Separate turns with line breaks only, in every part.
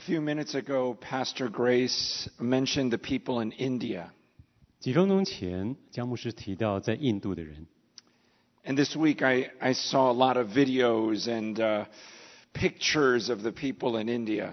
few minutes ago, Pastor Grace mentioned the people in India.
几分钟前，江牧师提到在印度的人，
And this week I, I saw a lot of videos and uh, pictures of the people in India.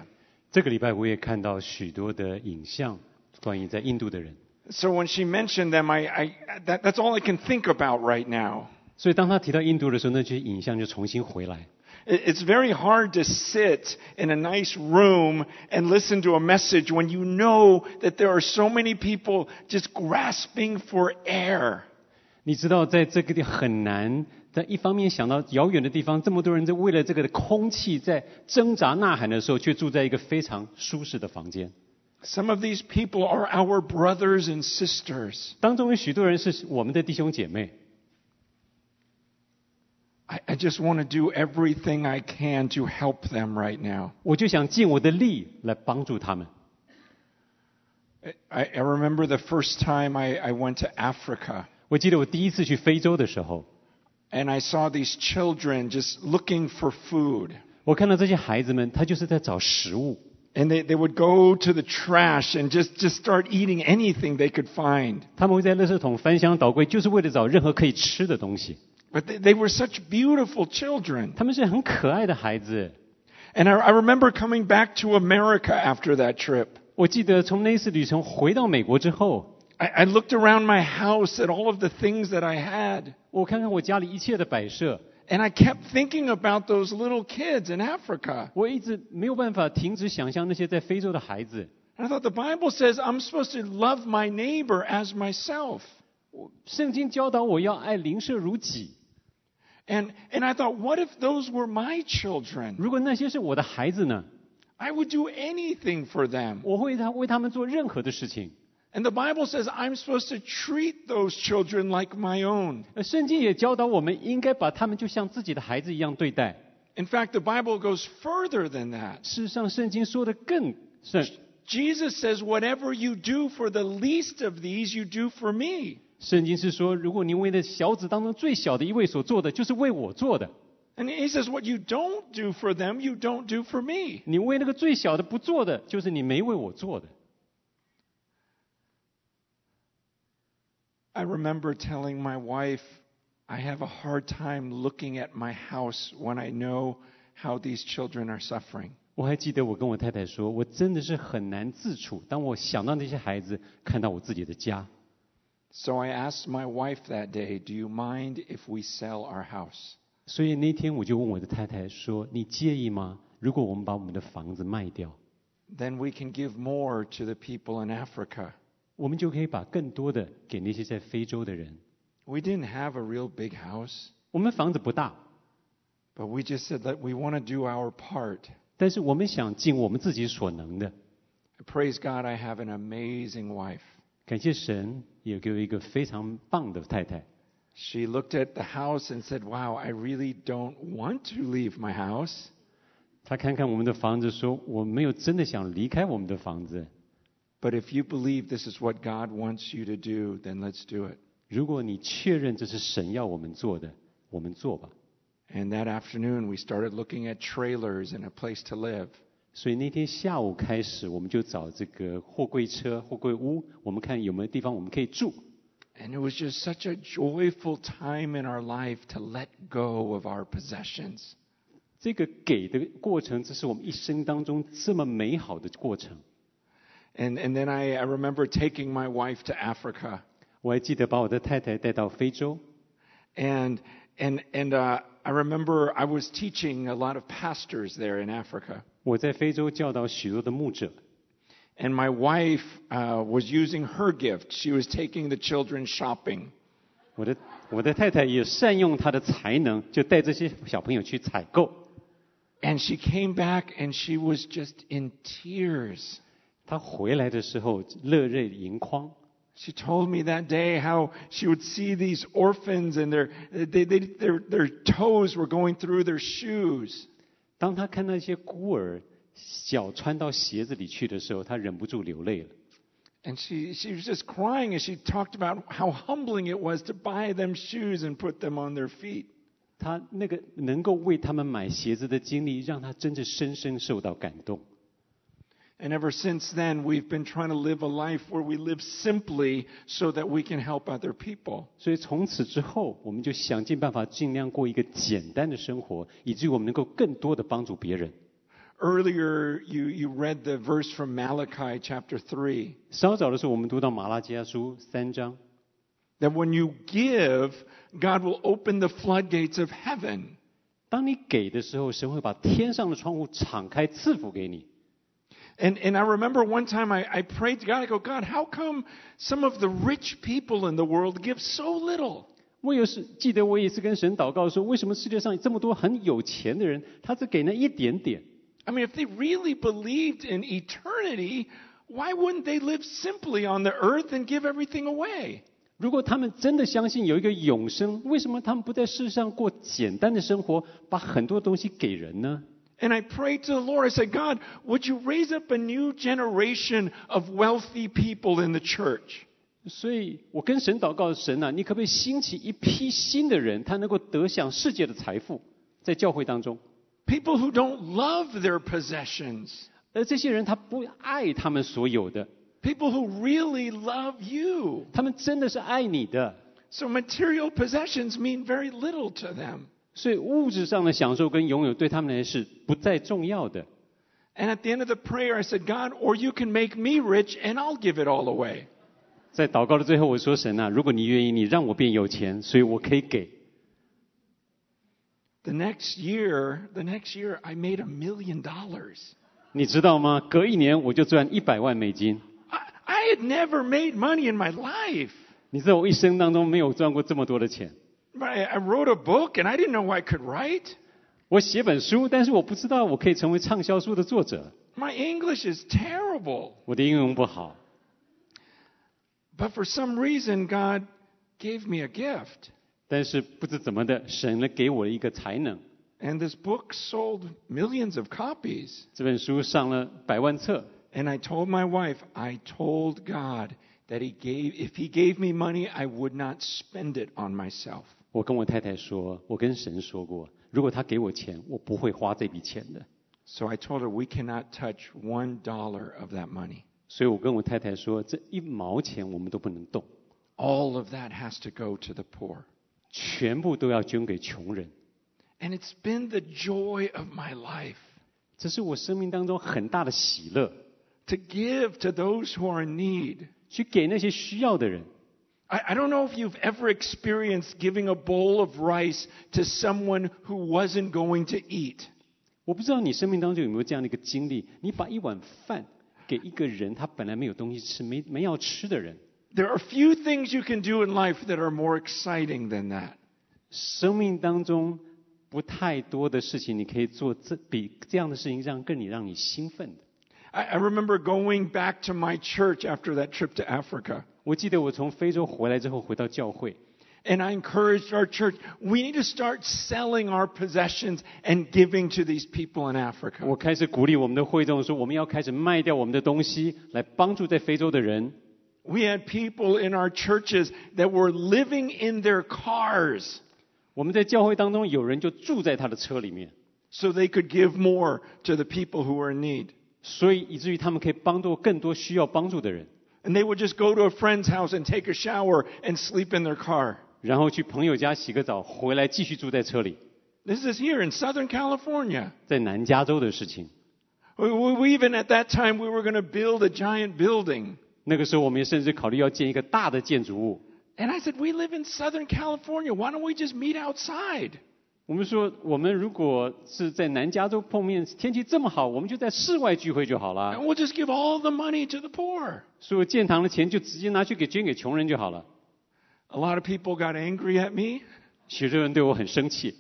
这个礼拜我也看到许多的影像，关于在印度的人。
So when she mentioned them, I, I, that, that's all I can think about right now.
所以当他提到印度的时候，那些影像就重新回来。
It- It's very hard to sit in a nice room and listen to a message when you know that there are so many people just grasping for air.
你知道，在这个地很难，在一方面想到遥远的地方，这么多人在为了这个的空气在挣扎呐喊的时候，却住在一个非常舒适的房间。
Some of these people are our brothers and sisters.
当中有许多人是我们的弟兄姐妹，
I, I just want to do everything I can to help them right now.
我就想尽我的力来帮助他们。
I, I remember the first time I, I went to Africa
我记得我第一次去非洲的时候，
and I saw these children just looking for food.
我看到这些孩子们，他就是在找食物，
And they, they would go to the trash and just, just start eating anything they could find.
他们会在垃圾桶翻箱倒柜，就是为了找任何可以吃的东西。
But they, they were such beautiful children.
他们是很可爱的孩子。
And I, I remember coming back to America after that trip.
我记得从那一次旅程回到美国之后，
I, I looked around my house at all of the things that I had.
我看看我家里一切的摆设，
And I kept thinking about those little kids in Africa.
我一直没有办法停止想象那些在非洲的孩子。
And I thought the Bible says I'm supposed to love my neighbor as myself.
圣经教导我要爱邻舍如己。
And, and I thought, what if those were my children?
如果那些是我的孩子呢？
I would do anything for them.
我会他为他们做任何的事情。
And the Bible says I'm supposed to treat those children like my own.
而圣经也教导我们应该把他们就像自己的孩子一样对待。
In fact, the Bible goes further than that.
事实上，圣经说的更甚。
Jesus says, whatever you do for the least of these, you do for me.
圣经是说，如果你为那小子当中最小的一位所做的，就是为我做的；
And he says, what you don't do for them, you don't do for me.
你为那个最小的不做的，就是你没为我做的。
I remember telling my wife, I have a hard time looking at my house when I know how these children are suffering.
我还记得我跟我太太说，我真的是很难自处。当我想到那些孩子，看到我自己的家，
So I asked my wife that day, Do you mind if we sell our house?
所以那天我就问我的太太说：“你介意吗？如果我们把我们的房子卖掉，
Then we can give more to the people in Africa.
我们就可以把更多的给那些在非洲的人。
We didn't have a real big house,
我们房子不大，
but we just said that we want to do our part.
但是我们想尽我们自己所能的。
Praise God, I have an amazing wife.
感谢神， 也给我一个非常棒的太太。
She looked at the house and said, Wow, I really don't want to leave my house.
她看看我们的房子，说：“我没有真的想离开我们的房子。
But if you believe this is what God wants you to do, then let's do it.
如果你确认这是神要我们做的，我们做吧。”
And that afternoon, we started looking at trailers and a place to live.
所以那天下午开始，我们就找这个货柜车、货柜屋，我们看有没有地方我们可以住。
And it was just such a joyful time in our life to let go of our possessions.
这个给的过程，这是我们一生当中这么美好的过程。
And, and then I, I remember taking my wife to Africa.
我还记得把我的太太带到非洲，
And, and, and uh, I remember I was teaching a lot of pastors there in Africa.
我在非洲教导许多的牧者，
And my wife uh, was using her gift. She was taking the children shopping.
我的我的太太也善用她的才能，就带这些小朋友去采购。
And she came back and she was just in tears.
她回来的时候热泪盈眶，
She told me that day how she would see these orphans and their, they, they, their, their toes were going through their shoes.
当他看到一些孤儿脚穿到鞋子里去的时候，他忍不住流泪了。
And she, she was just crying as she talked about how humbling it was to buy them shoes and put them on their feet.
他那个能够为他们买鞋子的经历，让他真的深深受到感动。
And ever since then, we've been trying to live a life where we live simply so that we can help other people.
所以从此之后，我们就想尽办法，尽量过一个简单的生活，以至于我们能够更多的帮助别人。
Earlier, you, you read the verse from Malachi chapter 3
稍早的时候，我们读到马拉基亚书三章，
that when you give, God will open the floodgates of heaven.
当你给的时候，神会把天上的窗户敞开，赐福给你。
And, and I remember one time I, I prayed to God, I go, God, how come some of the rich people in the world give so little?
我有时记得我也是跟神祷告说，为什么世界上这么多很有钱的人，他只给那一点点？
I mean, if they really believed in eternity, why wouldn't they live simply on the earth and give everything away?
如果他们真的相信有一个永生，为什么他们不在世上过简单的生活，把很多东西给人呢？
And I prayed to the Lord. I said, God, would you raise up a new generation of wealthy people in the church?
所以我跟神祷告，神啊，你可不可以兴起一批新的人，他能够得享世界的财富，在教会当中，
People who don't love their possessions.
而这些人他不爱他们所有的，
People who really love you.
他们真的是爱你的。
So material possessions mean very little to them.
所以物质上的享受跟拥有对他们来说是不再重要的。
And at the end of the prayer, I said, God, or you can make me rich and I'll give it all away.
在祷告的最后，我说：“神啊，如果你愿意，你让我变有钱，所以我可以给。
The next year, the next year, I made a million dollars.
你知道吗？隔一年我就赚一百万美金。
I, I had never made money in my life.
你知道我一生当中没有赚过这么多的钱。
But I, I wrote a book and I didn't know I could write.
我写本书，但是我不知道我可以成为畅销书的作者。
My English is terrible.
我的英文不好，
But for some reason, God gave me a gift.
但是不知怎么的，神呢给我了一个才能。
And this book sold millions of copies.
这本书上了百万册，
And I told my wife, I told God that he gave, if he gave me money, I would not spend it on myself.
我跟我太太说，我跟神说过，如果他给我钱，我不会花这笔钱的。
So I told her we cannot touch one dollar of that money.
所以我跟我太太说，这一毛钱我们都不能动，
All of that has to go to the poor.
全部都要捐给穷人。
And it's been the joy of my life
这是我生命当中很大的喜乐，
to give to those who are in need.
去给那些需要的人。
I, I don't know if you've ever experienced giving a bowl of rice to someone who wasn't going to eat.
我不知道你生命当中有没有这样的一个经历，你把一碗饭给一个人，他本来没有东西吃，没没要吃的人。
There are few things you can do in life that are more exciting than that.
生命当中不太多的事情，你可以做这比这样的事情让更你让你兴奋的。
I, I remember going back to my church after that trip to Africa.
我记得我从非洲回来之后，回到教会，
And I encouraged our church, we need to start selling our possessions and giving to these people in Africa.
我开始鼓励我们的会众说，我们要开始卖掉我们的东西，来帮助在非洲的人。
We had people in our churches that were living in their cars
我们在教会当中，有人就住在他的车里面，
so they could give more to the people who were in need.
所以以至于他们可以帮助更多需要帮助的人，
And they would just go to a friend's house and take a shower and sleep in their car.
然后去朋友家洗个澡，回来继续住在车里。
This is here in Southern California.
在南加州的事情，
We, we, we even at that time we were going to build a giant building.
那个时候我们也甚至考虑要建一个大的建筑物。
And I said, we live in Southern California. Why don't we just meet outside?
我们说，我们如果是在南加州碰面，天气这么好，我们就在室外聚会就好了。
And we'll just give all the money to the poor.
所有建堂的钱就直接拿去给捐给穷人就好了。
A lot of people got angry at me.
许多人对我很生气，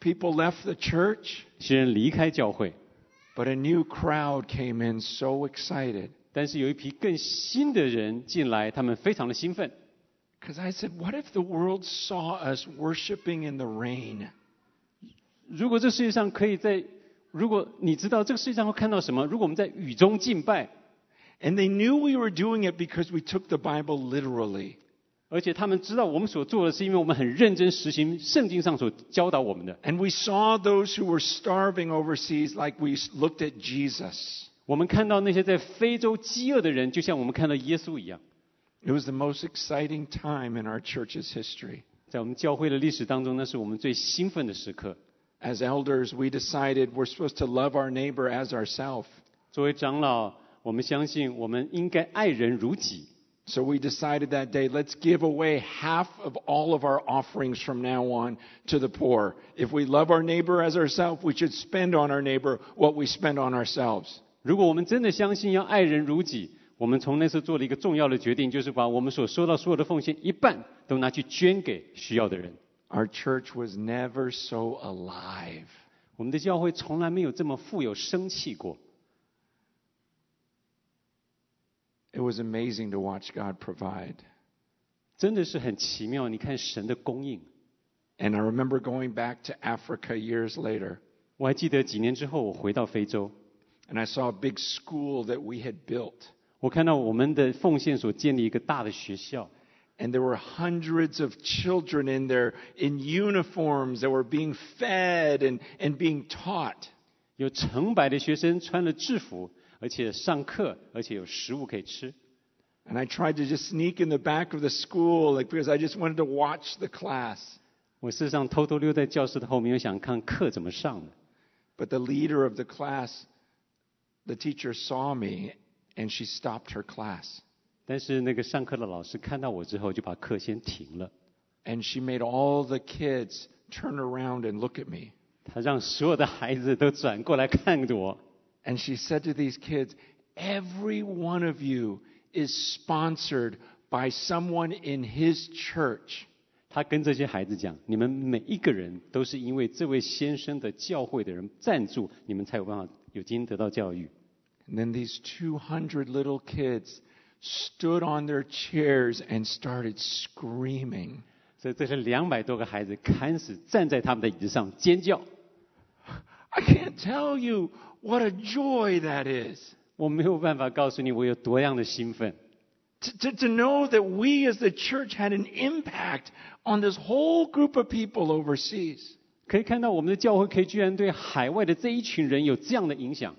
People left the church.
有些人离开教会，
But a new crowd came in so excited.
但是有一批更新的人进来，他们非常的兴奋。
Because I said, what if the world saw us worshiping in the rain?
如果这世界上可以在，如果你知道这个世界上会看到什么？如果我们在雨中敬拜，
And they knew we were doing it because we took the Bible literally.
而且他们知道我们所做的是因为我们很认真实行圣经上所教导我们的。
And we saw those who were starving overseas like we looked at Jesus.
我们看到那些在非洲饥饿的人，就像我们看到耶稣一样。
It was the most exciting time in our church's history.
在我们教会的历史当中，那是我们最兴奋的时刻。
As elders, we decided we're supposed to love our neighbor as ourselves.
作为长老，我们相信我们应该爱人如己。
So we decided that day, let's give away half of all of our offerings from now on to the poor. If we love our neighbor as ourselves, we should spend on our neighbor what we spend on ourselves.
如果我们真的相信要爱人如己，我们从那次做了一个重要的决定，就是把我们所收到所有的奉献一半都拿去捐给需要的人。
Our church was never so alive.
我们的教会从来没有这么富有生气过。
It was amazing to watch God provide.
真的是很奇妙。你看神的供应，
And I remember going back to Africa years later,
我还记得几年之后，我回到非洲，
and I saw a big school that we had built.
我看到我们的奉献所建立一个大的学校，
And there were hundreds of children in there in uniforms that were being fed and, and being taught.
有成百的学生穿了制服，而且上课，而且有食物可以吃。
And I tried to just sneak in the back of the school, like because I just wanted to watch the class.
我事实上偷偷溜在教室的后面，我想看课怎么上的。
But the leader of the class, the teacher saw me and she stopped her class.
但是那个上课的老师看到我之后，就把课先停了。
And she made all the kids turn around and look at me.
他让所有的孩子都转过来看着我。
And she said to these kids, Every one of you is sponsored by someone in his church.
他跟这些孩子讲：“你们每一个人都是因为这位先生的教会的人赞助，你们才有办法有今天得到教育。
And then these 200 little kids stood on their chairs and started screaming.
”所以这些两百多个孩子开始站在他们的椅子上尖叫。
I can't tell you what a joy that is.
我没有办法告诉你我有多样的兴奋。
To, to, to know that we as the church had an impact on this whole group of people overseas.
可以看到我们的教会可以居然对海外的这一群人有这样的影响，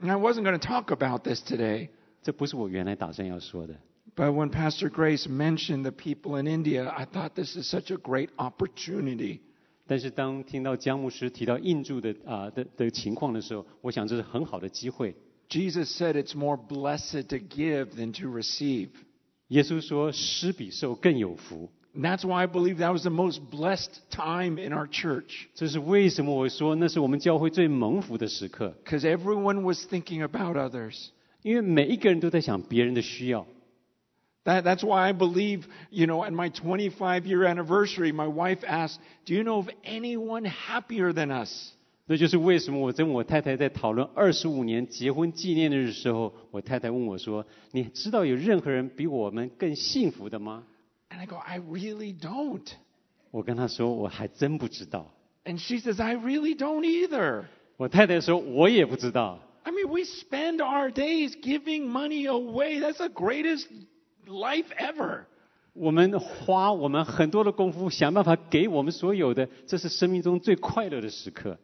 And I wasn't going to talk about this today,
这不是我原来打算要说的。
but when Pastor Grace mentioned the people in India, I thought this is such a great opportunity.
但是当听到江牧师提到印度的啊、的的情况的时候，我想这是很好的机会。
Jesus said it's more blessed to give than to receive.
耶稣说：“施比受更有福。
And that's why I believe that was the most blessed time in our church.
”这是为什么我说那是我们教会最蒙福的时刻，
Because everyone was thinking about others.
因为每一个人都在想别人的需要。
That, that's why I believe, you know, at my 25 year anniversary, my wife asked, Do you know of anyone happier than us?
那就是为什么我跟我太太在讨论二十五年结婚纪念日的时候，我太太问我说：“你知道有任何人比我们更幸福的吗
And I go, I really don't.？”
我跟她说：“我还真不知道。
And she says, I really don't either.
”我太太说：“我也不知道。 ”
I mean, we spend our days giving money away. That's the greatest life ever.
我们花我们很多的功夫，想办法给我们所有的，这是生命中最快乐的时刻。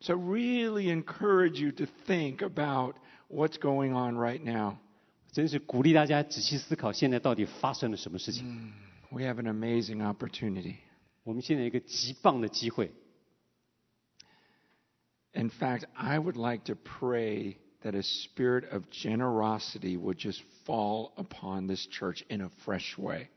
So, I really encourage you to think about what's going on right now.
真是鼓励大家仔细思考，现在到底发生了什么事情。
We have an amazing opportunity.
我们现在有一个极棒的机会。
In fact, I would like to pray that a spirit of generosity would just fall upon this church in a fresh way.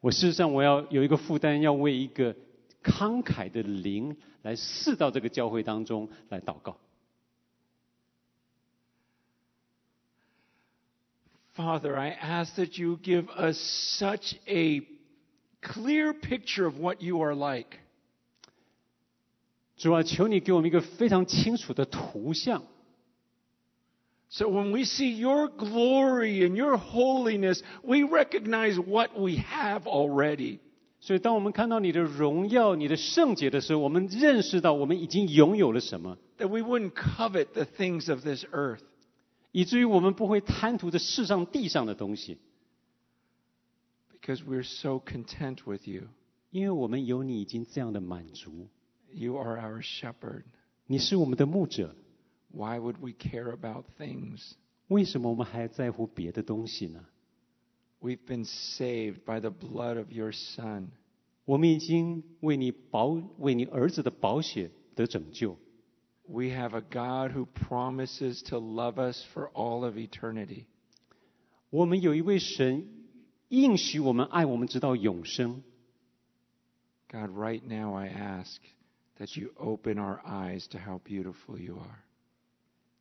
我事实上我要有一个负担，要为一个慷慨的灵来试到这个教会当中来祷告。
Father, I ask that you give us such a clear picture of what you are like.
主啊，求你给我们一个非常清楚的图像，
So when we see your glory and your holiness, we recognize what we have already.
所以当我们看到你的荣耀、你的圣洁的时候，我们认识到我们已经拥有了什么，
That we wouldn't covet the things of this earth.
以至于我们不会贪图这世上地上的东西，
Because we're so content with you.
因为我们有你已经这样的满足。
You are our shepherd.
你是我们的牧者，
Why would we care about things?
为什么我们还在乎别的东西呢？
We've been saved by the blood of your Son.
我们已经为你保为你儿子的宝血得拯救。
We have a God who promises to love us for all of eternity.
我们有一位神应许我们爱我们直到永生。
God, right now I ask that you open our eyes to how beautiful you are.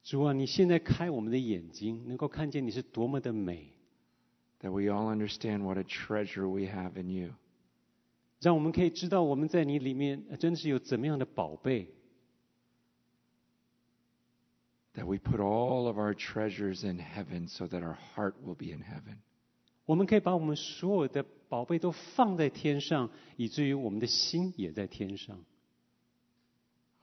主啊，你现在开我们的眼睛，能够看见你是多么的美，
That we all understand what a treasure we have in you.
让我们可以知道我们在你里面呃真的是有怎么样的宝贝。
That we put all of our treasures in heaven so that our heart will be in heaven.
我们可以把我们所有的宝贝都放在天上，以至于我们的心也在天上。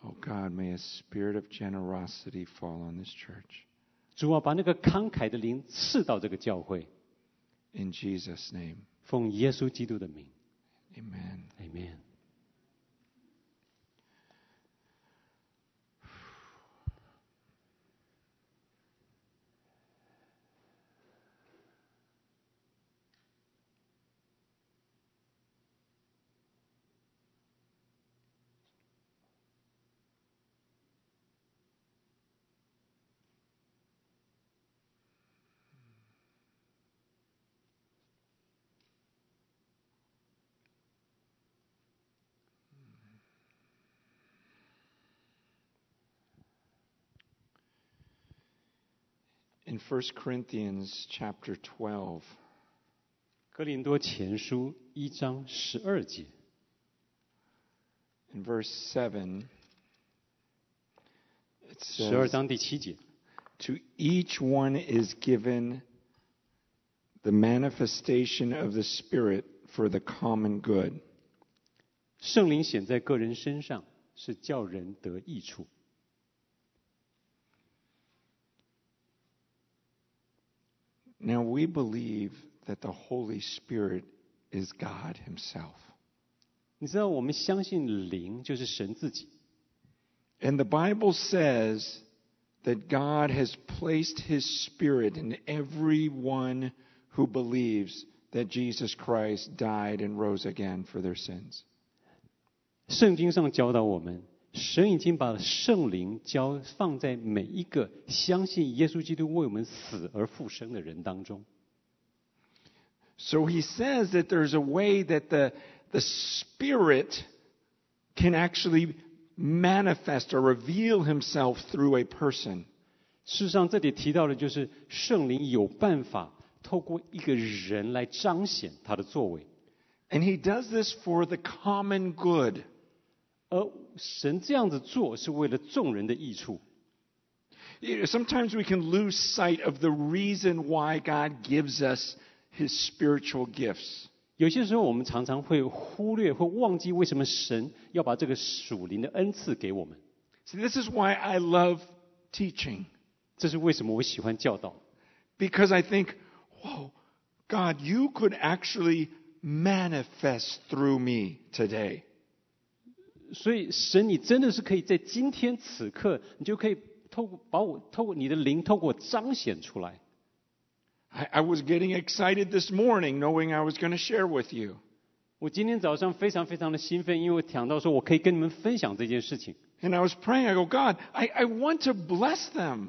Oh God, may a spirit of generosity fall on this church.
主啊，把那个慷慨的灵赐到这个教会，
In Jesus' name,
奉耶稣基督的名
amen.
，Amen。
In 1 Corinthians chapter 12,
哥林多前书一章十二节，
in verse 7, it
十二
says,
章第七节，
To each one is given the manifestation of the Spirit for the common good.
圣灵显在个人身上，是叫人得益处。
Now we believe that the Holy Spirit is God Himself.
你知道，我们相信灵就是神自己。
And the Bible says that God has placed His Spirit in everyone who believes that Jesus Christ died and rose again for their sins.
圣经上教导我们， 神已经把圣灵交放在每一个相信耶稣基督为我们死而复生的人当中。
So he says that there's a way that the, the Spirit can actually manifest or reveal himself through a person.
事实上，这里提到的就是圣灵有办法透过一个人来彰显他的作为，
And he does this for the common good.
而神这样子做是为了众人的益处。
You know, sometimes we can lose sight of the reason why God gives us his spiritual gifts.
有些时候，我们常常会忽略或忘记为什么神要把这个属灵的恩赐给我们。
See, this is why I love teaching.
这是为什么我喜欢教导，
Because I think, whoa, God, you could actually manifest through me today.
所以神，你真的是可以在今天此刻，你就可以透过把我透过你的灵，透过我彰显出来。
I, I was getting excited this morning knowing I was going to share with you.
我今天早上非常非常的兴奋，因为我想到说我可以跟你们分享这件事情。
And I was praying, I go, God, I, I want to bless them.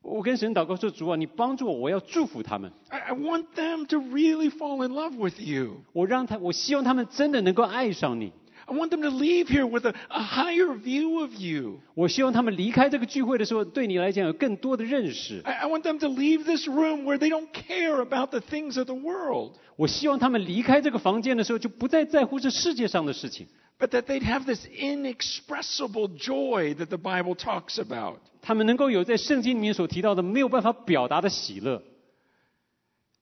我跟神祷告说：“主啊，你帮助我，我要祝福他们。
I, I want them to really fall in love with you.
我让他，我希望他们真的能够爱上你。
I want them to leave here with a, a higher view of you.
我希望他们离开这个聚会的时候，对你来讲有更多的认识。
I, I want them to leave this room where they don't care about the things of the world,
我希望他们离开这个房间的时候，就不再在乎这世界上的事情。
but that they'd have this inexpressible joy that the Bible talks about.
他们能够有在圣经里面所提到的没有办法表达的喜乐。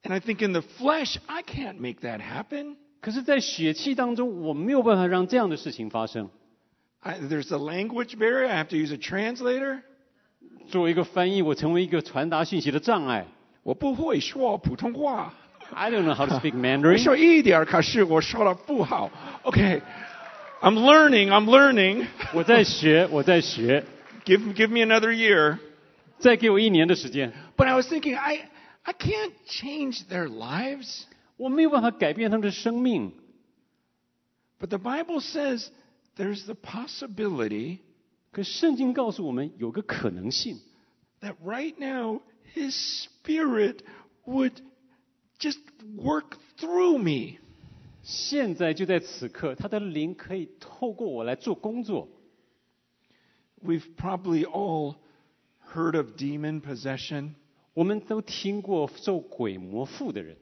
And I think in the flesh, I can't make that happen.
可是，在血气当中，我没有办法让这样的事情发生。
I, there's a language barrier. I have to use a translator.
作为一个翻译，我成为一个传达讯息的障碍。
我不会说普通话。
I don't know how to speak
我
Mandarin。
说一点儿，可是我说的不好。Okay, I'm learning. I'm learning.
我在学，我在学。
Give give me another year.
再给我一年的时间，
But I was thinking, I, I can't change their lives.
我没有办法改变他们的生命。
But the Bible says there's the possibility
可圣经告诉我们有个可能性，
that right now His Spirit would just work through me.
现在就在此刻，他的灵可以透过我来做工作。
We've probably all heard of demon possession.
我们都听过受鬼魔附的人，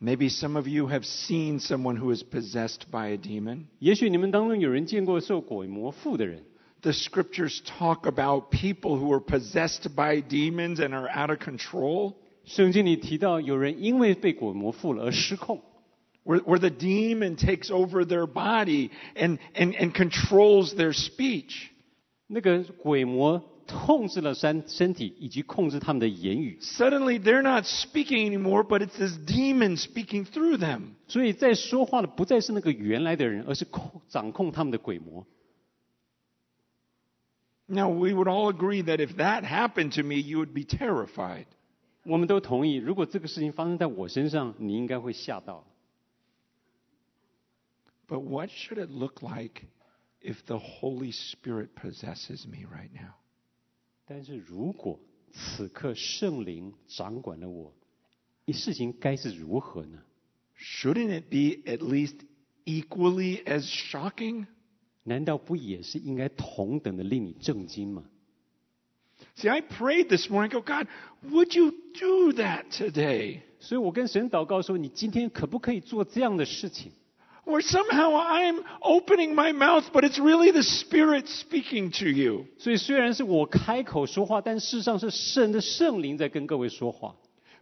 Maybe some of you have seen someone who is possessed by a demon.
也许你们当中有人见过受鬼魔附的人。
The scriptures talk about people who are possessed by demons and are out of control,
圣经里提到有人因为被鬼魔附了而失控，
where, where the demon takes over their body and, and, and controls their speech.
那个鬼魔 控制了身身体以及控制他们的言语，
Suddenly, they're not speaking anymore, but it's this demon speaking through them.
所以在说话的不再是那个原来的人，而是控掌控他们的鬼魔。
Now, we would all agree that if that happened to me, you would be terrified.
我们都同意，如果这个事情发生在我身上，你应该会吓到。
But what should it look like if the Holy Spirit possesses me right now?
但是如果此刻圣灵掌管了我，一事情该是如何呢
？Shouldn't it be at least equally as shocking?
难道不也是应该同等的令你震惊吗
？See, I prayed this morning, go, God, would you do that today?
所以我跟神祷告说：“你今天可不可以做这样的事情？
Or somehow I'm opening my mouth, but it's really the Spirit speaking to you.
所以虽然是我开口说话，但事实上是神的圣灵在跟各位说话。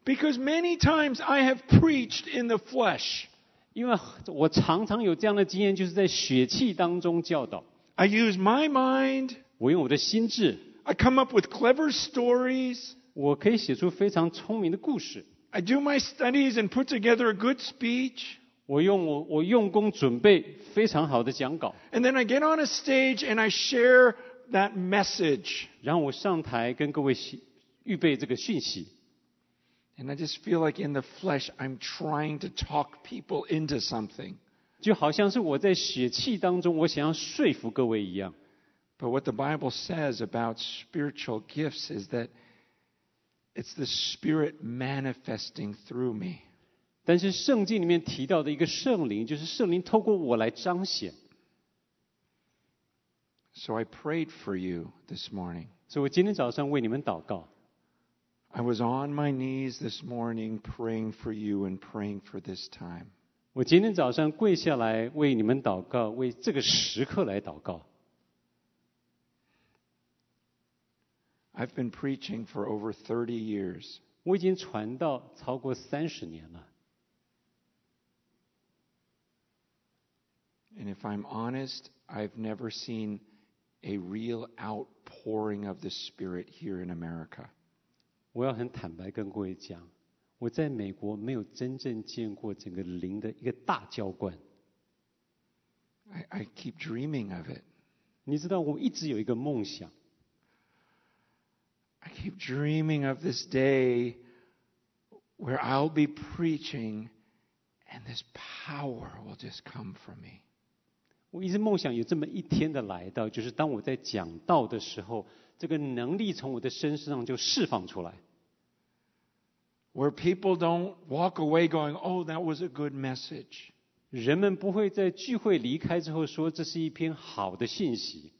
Because many times I have preached in the flesh.
因为我常常有这样的经验，就是在血气当中教导。
I use my mind.
我用我的心智，
I come up with clever stories.
我可以写出非常聪明的故事。
I do my studies and put together a good speech.
我用我我用功准备非常好的讲稿，
And then I get on a stage and I share that message.
然后我上台跟各位写预备这个讯息。
And I just feel like in the flesh, I'm trying to talk people into something.
就好像是我在血气当中，我想要说服各位一样。
But what the Bible says about spiritual gifts is that it's the Spirit manifesting through me.
但是圣经里面提到的一个圣灵，就是圣灵透过我来彰显。
So I prayed for you this morning.
所以我今天早上为你们祷告，
I was on my knees this morning praying for you and praying for this time.
我今天早上跪下来为你们祷告，为这个时刻来祷告。
I've been preaching for over 30 years.
我已经传道超过三十年了。
And if I'm honest, I've never seen a real outpouring of the Spirit here in America.
我要很坦白跟各位讲，我在美国没有真正见过整个灵的一个大浇灌。
I, I keep dreaming of it.
你知道，我一直有一个梦想，
I keep dreaming of this day where I'll be preaching and this power will just come from me.
我一直梦想有这么一天的来到，就是当我在讲道的时候，这个能力从我的身上就释放出来。
Where people don't walk away going, oh, that was a good message.
人们不会在聚会离开之后说这是一篇好的信息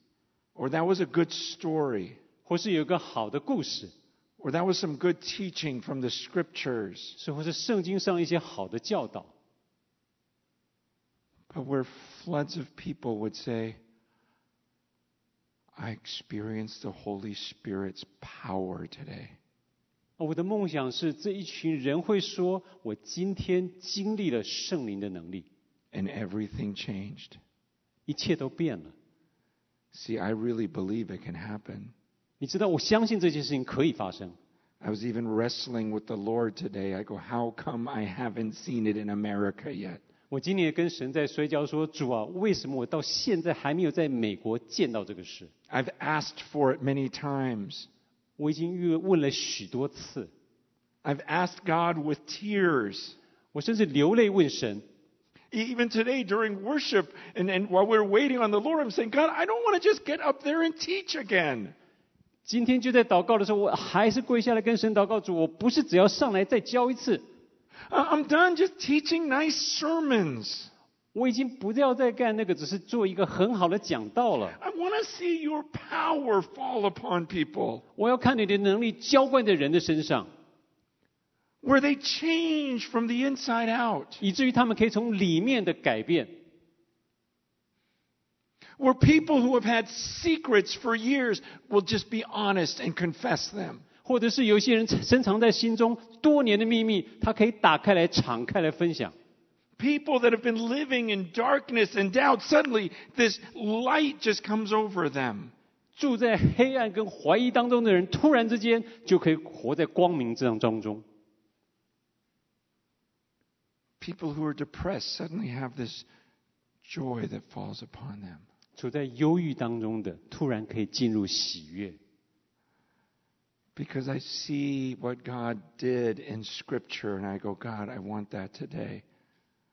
，Or that was a good story.
或是有一个好的故事
，Or that was some good teaching from the scriptures.
是或是圣经上一些好的教导。
But where floods of people would say, I experienced the Holy Spirit's power today.
我的梦想是这一群人会说：“我今天经历了圣灵的能力，
And everything changed.
一切都变了。
See, I really believe it can happen.
”你知道，我相信这件事情可以发生。
I was even wrestling with the Lord today. I go, How come I haven't seen it in America yet?
我今年也跟神在摔跤说：“主啊，为什么我到现在还没有在美国见到这个事？
I've asked for it many times.
我已经越问了许多次，
I've asked God with tears.
我甚至流泪问神。
Even today during worship and, and while we're waiting on the Lord, I'm saying, God, I don't want to just get up there and teach again.
今天就在祷告的时候，我还是跪下来跟神祷告主，我不是只要上来再教一次，
I- I'm done just teaching nice sermons.
我已经不要再干那个，只是做一个很好的讲道了。
I want to see your power fall upon people
我要看你的能力浇灌在人的身上，
where they change from the inside out,
以至于他们可以从里面的改变。
where people who have had secrets for years will just be honest and confess them.
或者是有些人深藏在心中多年的秘密，他可以打开来、敞开来分享。
People that have been living in darkness and doubt, suddenly this light just comes over them.
住在黑暗跟怀疑当中的人，突然之间就可以活在光明这样当中。
People who are depressed suddenly have this joy that falls upon them.
处在忧郁当中的，突然可以进入喜悦，
Because I see what God did in Scripture, and I go, God, I want that today.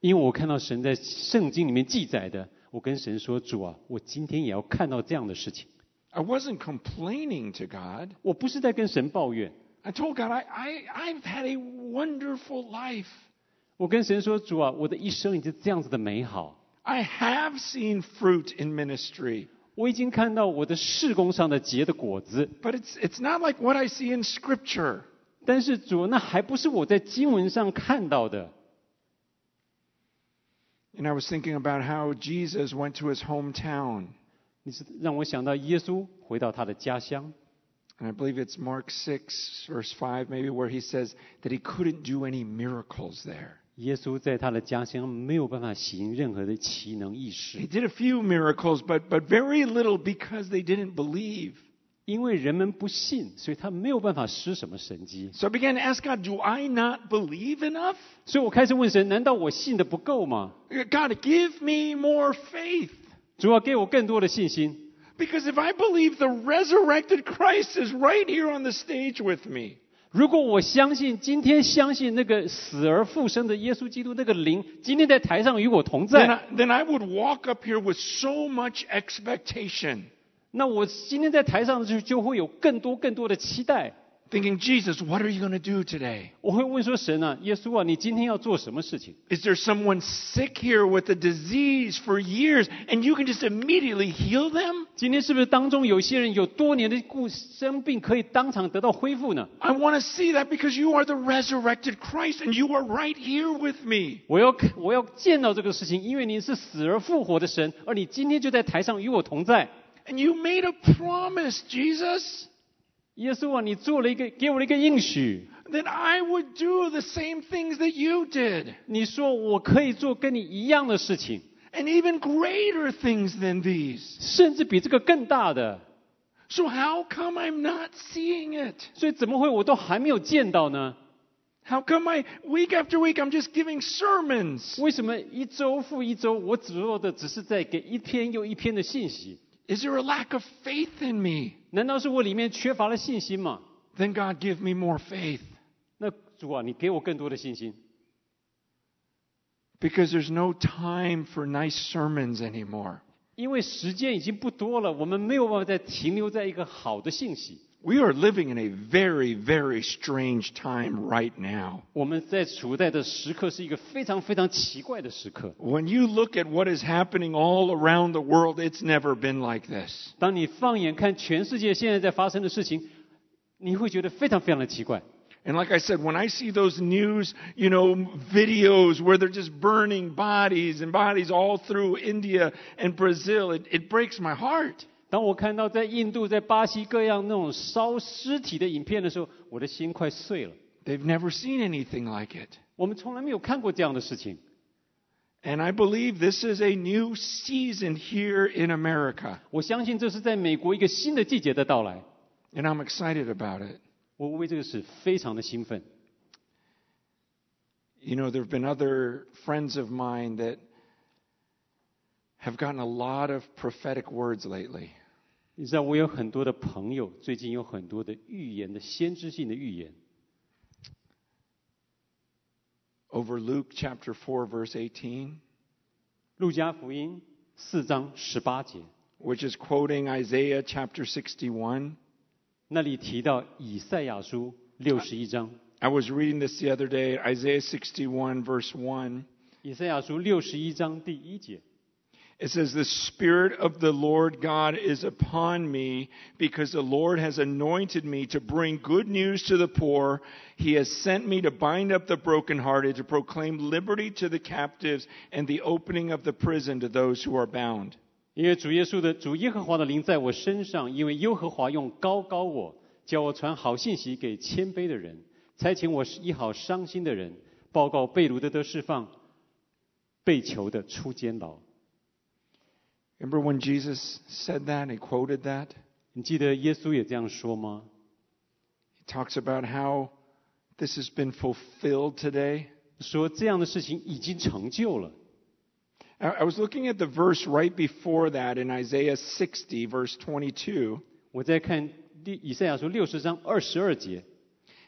因为我看到神在圣经里面记载的，我跟神说：“主啊，我今天也要看到这样的事情。
I wasn't complaining to God.
我不是在跟神抱怨，
I told God, I, I, I've had a wonderful life.
我跟神说：主啊，我的一生已经这样子的美好，
I have seen fruit in ministry,
我已经看到我的事工上的结的果子。
but it's, it's not like what I see in Scripture.
但是主，那还不是我在经文上看到的。
And I was thinking about how Jesus went to his hometown.
你是让我想到耶稣回到他的家乡，
And I believe it's Mark 6, verse 5, maybe, where he says that he couldn't do any miracles there.
耶稣在他的家乡没有办法行任何的奇能异
He
事，
did a few miracles, but, but very little because they didn't believe.
因为人们不信，所以他没有办法施什么神迹。
So I began to ask God, do I not believe enough?
所以我开始问神：难道我信的不够吗？
God, give me more faith.
主要给我更多的信心。
Because if I believe the resurrected Christ is right here on the stage with me,
如果我相信今天相信那个死而复生的耶稣基督那个灵，今天在台上与我同
then
在
，I, then I would walk up here with so much expectation,
那我今天在台上就就会有更多更多的期待。
thinking, Jesus, what are you going to do today?
我会问说：神啊，耶稣啊，你今天要做什么事情？
Is there someone sick here with a disease for years and you can just immediately heal them?
今天是不是当中有些人有多年的故生病，可以当场得到恢复呢？
I want to see that because you are the resurrected Christ and you are right here with me.
我要看，我要见到这个事情，因为你是死而复活的神，而你今天就在台上与我同在。
And you made a promise, Jesus,
耶稣啊，你做了一个，给我了一个应许，
that I would do the same things that you did
你说我可以做跟你一样的事情，
and even greater things than these.
甚至比这个更大的。
So how come I'm not seeing it?
所以怎么会我都还没有见到呢？
How come I, week after week, I'm just giving sermons?
为什么一周复一周，我只做的只是在给一篇又一篇的信息？
Is there a lack of faith in me?
难道是我里面缺乏了信心吗
？Then God give me more faith
那主啊，你给我更多的信心
，because there's no time for nice sermons anymore.
因为时间已经不多了，我们没有办法再停留在一个好的信息。
We are living in a very, very strange time right now. When you look at what is happening all around the world, it's never been like this. And like I said, when I see those news, you know, videos where they're just burning bodies and bodies all through India and Brazil, it, it breaks my heart.
当我看到在印度、在巴西各样那种烧尸体的影片的时候，我的心快碎了。
They've never seen anything like it.
我们从来没有看过这样的事情。
And I believe this is a new season here in America.
我相信这是在美国一个新的季节的到来。
And I'm excited about it.
我为这个事非常的兴奋。
You know, there have been other friends of mine that have gotten a lot of prophetic words lately.
你知道，我有很多的朋友，最近有很多的预言的先知性的预言。
Over Luke chapter 4, verse 18,
路加福音四章十八节，
which is quoting Isaiah chapter 61.
那里提到以赛亚书六十一章。
I was reading this the other day, Isaiah 61, verse 1.
以赛亚书六十一章第一节，
It says, The Spirit of the Lord God is upon me because the Lord has anointed me to bring good news to the poor. He has sent me to bind up the brokenhearted, to proclaim liberty to the captives, and the opening of the prison to those who are bound.
因为主耶稣的主耶和华的灵在我身上，因为耶和华用高高我，叫我传好信息给谦卑的人，差遣我医好伤心的人，报告被掳的得释放，被囚的出监牢。
Remember when Jesus said that? He quoted that.
你记得耶稣也这样说吗？
He talks about how this has been fulfilled today.
说这样的事情已经成就了。
I I was looking at the verse right before that in Isaiah 60, verse 22.
我在看第以赛亚书六十章二十二节，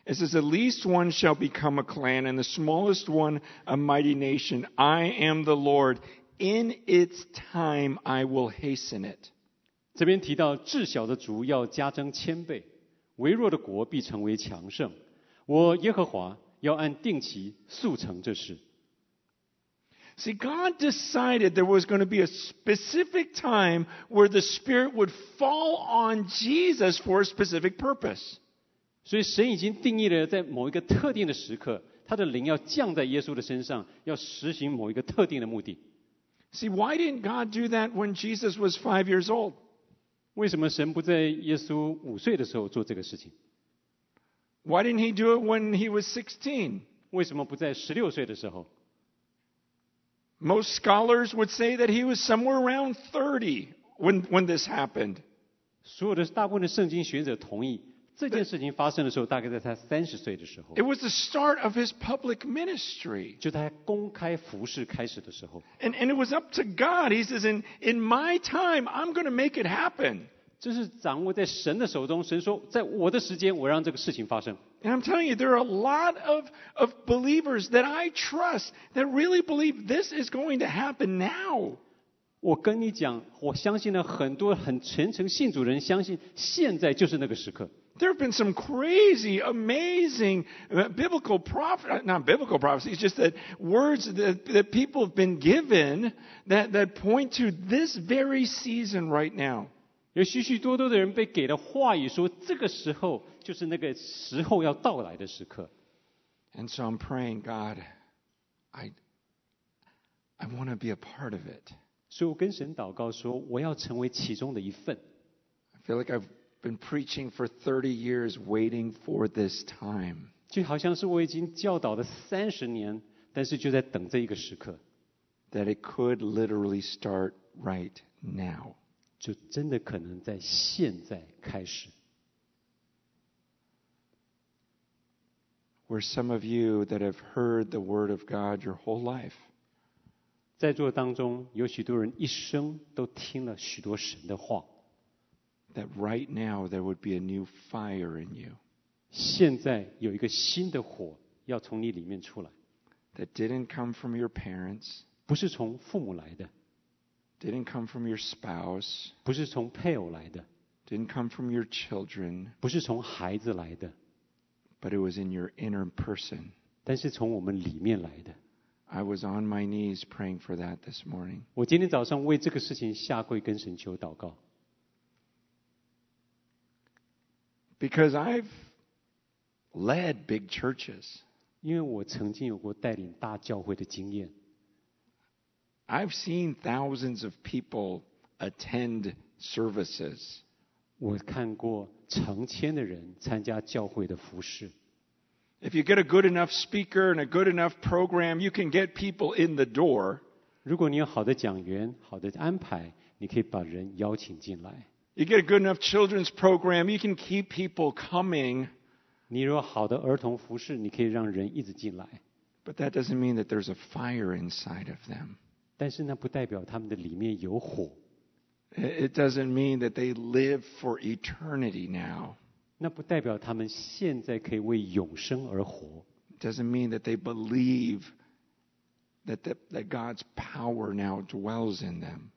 It says, The least one shall become a clan, and the smallest one a mighty nation. I am the Lord. In its time I will hasten it.
这边提到至小的族要加增千倍，微弱的国必成为强盛。我耶和华要按定期速成这事。
See, God decided there was going to be a specific time where the Spirit would fall on Jesus for a specific purpose.
所以神已经定义了，在某一个特定的时刻，他的灵要降在耶稣的身上，要实行某一个特定的目的。
See, why didn't God do that when Jesus was five years old?
为什么神不在耶稣五岁的时候做这个事情？
Why didn't He do it when He was 16?
为什么不在十六岁的时候？
Most scholars would say that He was somewhere around 30 when, when this happened.
所有的大部分的圣经学者同意， 这件事情发生的时候，大概在他三十岁的时候，
It was the start of His public ministry.
就他公开服饰开始的时候。
And, and it was up to God. He says, in, in my time, I'm going to make it happen.
这是掌握在神的手中。神说，在我的时间，我让这个事情发生。
And I'm telling you, there are a lot of, of believers that I trust that really believe this is going to happen now.
我跟你讲，我相信了很多很虔诚信主人相信，现在就是那个时刻。
There have been some crazy, amazing uh, biblical prophet, not biblical prophecies, just that words that, that people have been given that, that point to this very season right now.
有许许多多的人被给了话语说，这个时候就是那个时候要到来的时刻。
And so I'm praying, God, I, I want to be a part of it.
所以我跟神祷告说，我要成为其中的一份。
I feel like I've been preaching for 30 years waiting for this time.
就好像是我已经教导了三十年，但是就在等这一个时刻，
that it could literally start right now.
就真的可能在现在开始。
Where some of you that have heard the word of God your whole life,
在座当中有许多人一生都听了许多神的话，
that right now there would be a new fire in you
现在有一个新的火要从你里面出来，
that didn't come from your parents,
不是从父母来的，
didn't come from your spouse,
不是从配偶来的，
didn't come from your children,
不是从孩子来的，
but it was in your inner person.
但是从我们里面来的。
I was on my knees praying for that this morning.
我今天早上为这个事情下跪跟神求祷告，
Because I've led big churches.
因为我曾经有过带领大教会的经验，
I've seen thousands of people attend services.
我看过成千的人参加教会的服饰。
If you get a good enough speaker and a good enough program, you can get people in the door.
如果你有好的讲员、好的安排，你可以把人邀请进来。
You get a good enough children's program, you can keep people coming.
你如果好的儿童服饰，你可以让人一直进来。
But that doesn't mean that there's a fire inside of them.
但是那不代表他们的里面有火。
It it doesn't mean that they live for eternity now.
那不代表他们现在可以为永生而活，
It doesn't mean that they believe that, that, that God's power now dwells in them.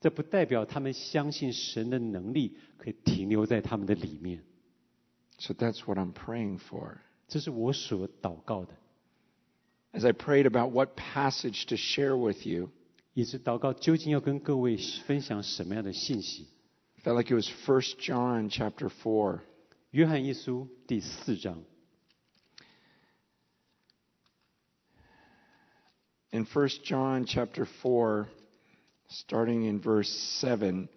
这不代表他们相信神的能力可以停留在他们的里面。
So that's what I'm praying for.
这是我所祷告的，
As I prayed about what passage to share with you,
也是祷告究竟要跟各位分享什么样的信息。
I felt like it was 1 John chapter 4.
约翰一书第四章，
In 1 John chapter 4, starting in verse 7,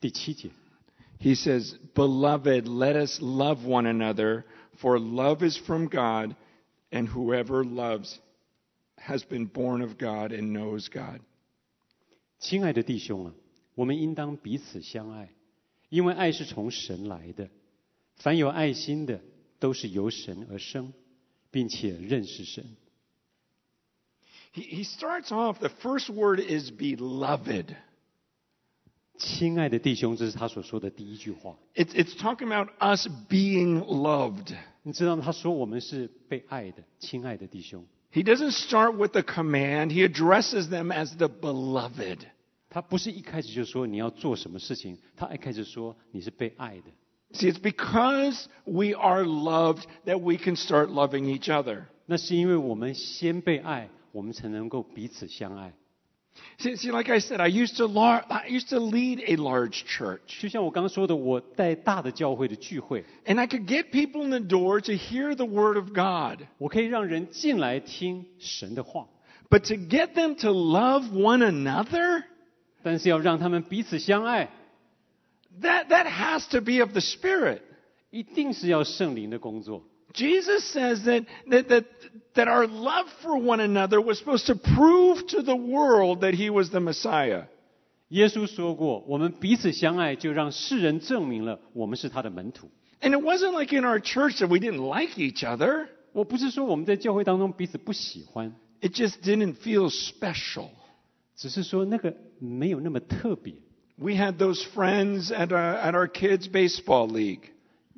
第七节，
he says, Beloved, let us love one another, for love is from God, and whoever loves has been born of God and knows God.
亲爱的弟兄啊，我们应当彼此相爱，因为爱是从神来的。凡有爱心的，都是由神而生，并且认识神。
He, he starts off, the first word is beloved.
亲爱的弟兄，这是他所说的第一句话。
It's, it's talking about us being loved.
你知道吗？他说我们是被爱的，亲爱的弟兄。
He doesn't start with the command, he addresses them as the beloved.
他不是一开始就说你要做什么事情，他一开始说你是被爱的。
See, it's because we are loved that we can start loving each other.
那是因为我们先被爱， 我们才能够彼此相爱。
See, see like I said, I used to lar- I used to lead a large church,
就像我刚刚说的，我带大的教会的聚会，
and I could get people in the door to hear the word of God.
我可以让人进来听神的话，
But to get them to love one another,
但是要让他们彼此相爱，
that, that has to be of the Spirit.
一定是要圣灵的工作。
Jesus says that, that, that, that our love for one another was supposed to prove to the world that he was the Messiah.
耶稣说过，我们彼此相爱，就让世人证明了我们是他的门徒。
And it wasn't like in our church that we didn't like each other.
我不是说我们在教会当中彼此不喜欢，
It just didn't feel special.
只是说那个没有那么特别。
We had those friends at our, at our kids' baseball league.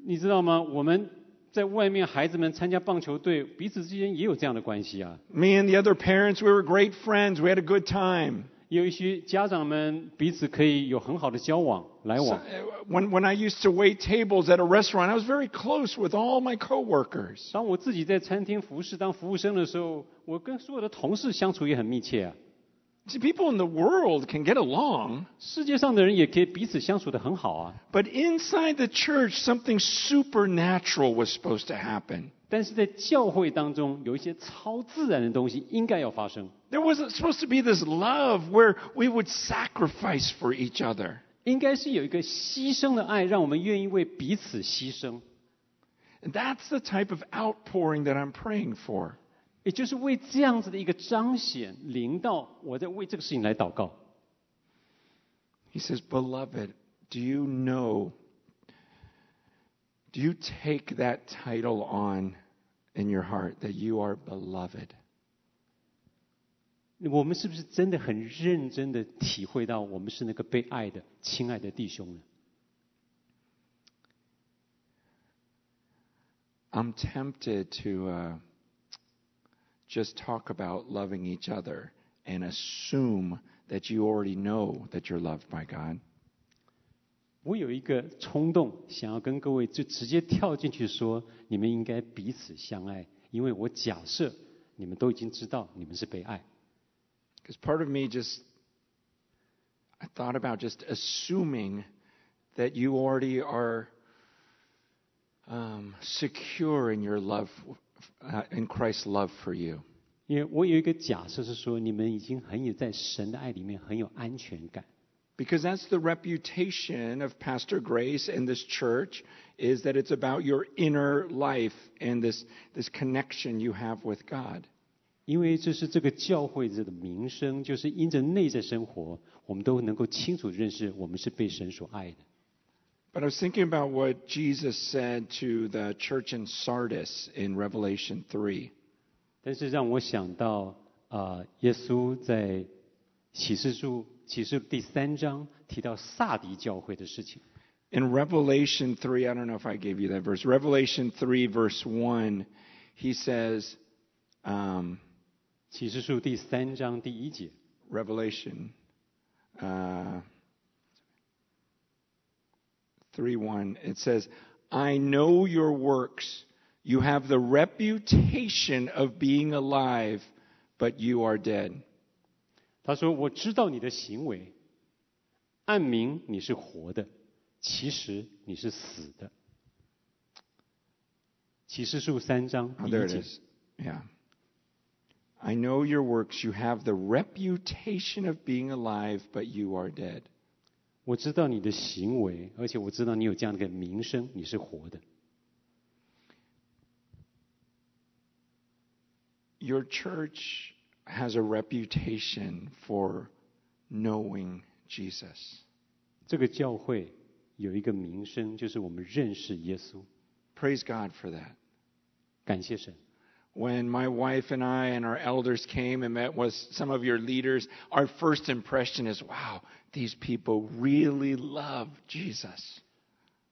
你知道吗？我们 在外面，孩子们参加棒球队，彼此之间也有这样的关系啊。
Me and the other parents, we were great friends. We had a good time.
有一些家长们彼此可以有很好的交往来往。
uh, when, when I used to wait tables at a restaurant, I was very close with all my coworkers.
当我自己在餐厅服侍当服务生的时候，我跟所有的同事相处也很密切啊。
See, people in the world can get along,
世界上的人也可以彼此相处的很好啊。
but inside the church, something supernatural was supposed to happen.
但是在教会当中，有一些超自然的东西应该要发生，
There wasn't supposed to be this love where we would sacrifice for each other.
应该是有一个牺牲的爱，让我们愿意为彼此牺牲。
And that's the type of outpouring that I'm praying for.
也就是为这样子的一个彰显临到，我在为这个事情来祷告。
He says, Beloved, do you know, do you take that title on in your heart that you are beloved?
我们是不是真的很认真的体会到，我们是那个被爱的、亲爱的弟兄呢？
I'm tempted to uh, just talk about loving each other and assume that you already know that you're loved by God.
我有一个冲动，想要跟各位就直接跳进去说，你们应该彼此相爱，因为我假设你们都已经知道你们是被爱。
Because part of me just, I thought about just assuming that you already are um, secure in your love, uh, in Christ's love for you.
因为我有一个假设是说，你们已经很有在神的爱里面很有安全感，
Because that's the reputation of Pastor Grace and this church is that it's about your inner life and this, this connection you have with God.
因为这是这个教会这的名声，就是因着内在生活，我们都能够清楚认识我们是被神所爱的。
But I was thinking about what Jesus said to the church in Sardis in Revelation 3.
但是让我想到啊、呃耶稣在启示录 启示录第三章提到萨迪教会的事情。
In Revelation 3, I don't know if I gave you that verse. Revelation 3, verse 1, he says, um,
启示录第三章第一节，
Revelation uh, 3 1, it says, I know your works. You have the reputation of being alive, but you are dead.
他说：“我知道你的行为，暗明你是活的，其实你是死的。”启示录三章
Oh,
第
there
一
it
节。
is. Yeah. I know your works. You have the reputation of being alive, but you are dead.
我知道你的行为，而且我知道你有这样的一个名声，你是活的。
Your church has a reputation for knowing Jesus.
这个教会有一个名声，就是我们认识耶稣。
Praise God for that.
感谢神。
When my wife and I and our elders came and met with some of your leaders, our first impression is wow, these people really love Jesus.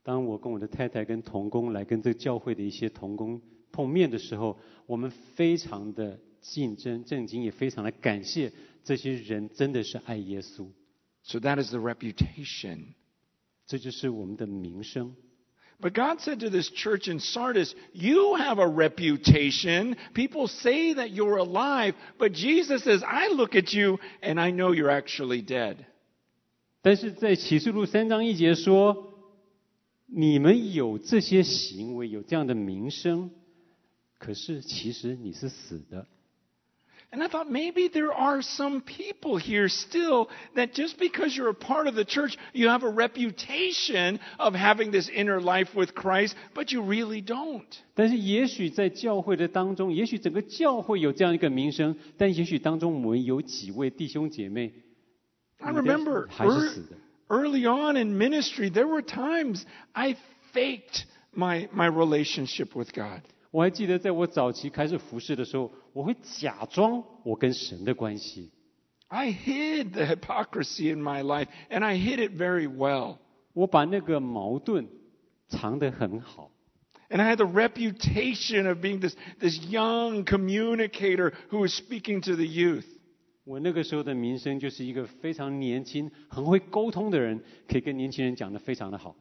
当我跟我的太太跟童工来跟这个教会的一些童工碰面的时候，我们非常的竞争震惊，也非常的感谢这些人真的是爱耶稣，
So that is the reputation.
这就是我们的名声。
But God said to this church in Sardis, You have a reputation. People say that you're alive, but Jesus says, I look at you and I know you're actually dead.
但是在启示录三章一节说，你们有这些行为，有这样的名声，可是其实你是死的。
And I thought maybe there are some people here still that just because you're a part of the church, you have a reputation of having this inner life with Christ, but you really don't.
但是也许在教会的当中，也许整个教会有这样一个名声，但也许当中我们有几位弟兄姐妹，
I
你的
remember
还是
ear-
死的。
early on in ministry, there were times I faked my, my relationship with God.
我还记得在我早期开始服侍的时候， 我会假装我跟神的关系，
I hid the hypocrisy in my life, and I hid it very well.
我把那个矛盾藏得很好。
And I had the reputation of being this, this young communicator who was speaking to the youth.
我那个时候的名声就是一个非常年轻、很会沟通的人，可以跟年轻人讲得非常的好。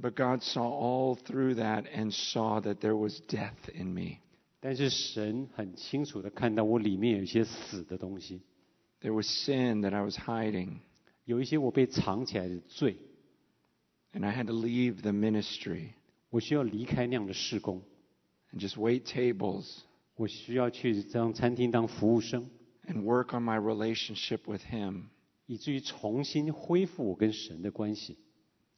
But God saw all through that and saw that there was death in me.
但是神很清楚的看到我里面有一些死的东西，
There was sin that I was hiding.
有一些我被藏起来的罪，
And I had to leave the ministry
我需要离开那样的事工，
and just wait tables
我需要去当餐厅当服务生，
and work on my relationship with Him.
以至于重新恢复我跟神的关系，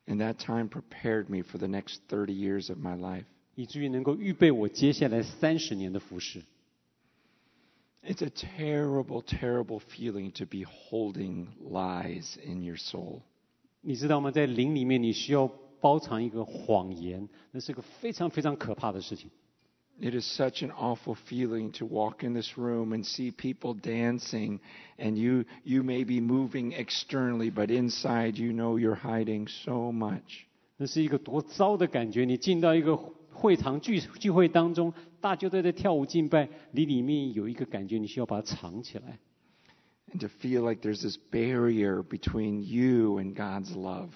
And that time prepared me for the next 30 years of my life.
以至于能够预备我接下来三十年的服饰。
It's a terrible, terrible feeling to be holding lies in your soul.
你知道吗？在灵里面，你需要包藏一个谎言，那是个非常非常可怕的事情。
It is such an awful feeling to walk in this room and see people dancing, and you, you may be moving externally, but inside you know you're hiding so much.
那是一个多糟的感觉！你进到一个会堂聚聚会当中，大家都在跳舞敬拜，你里面有一个感觉，你需要把它藏起来
，And to feel like there's this barrier between you and God's love.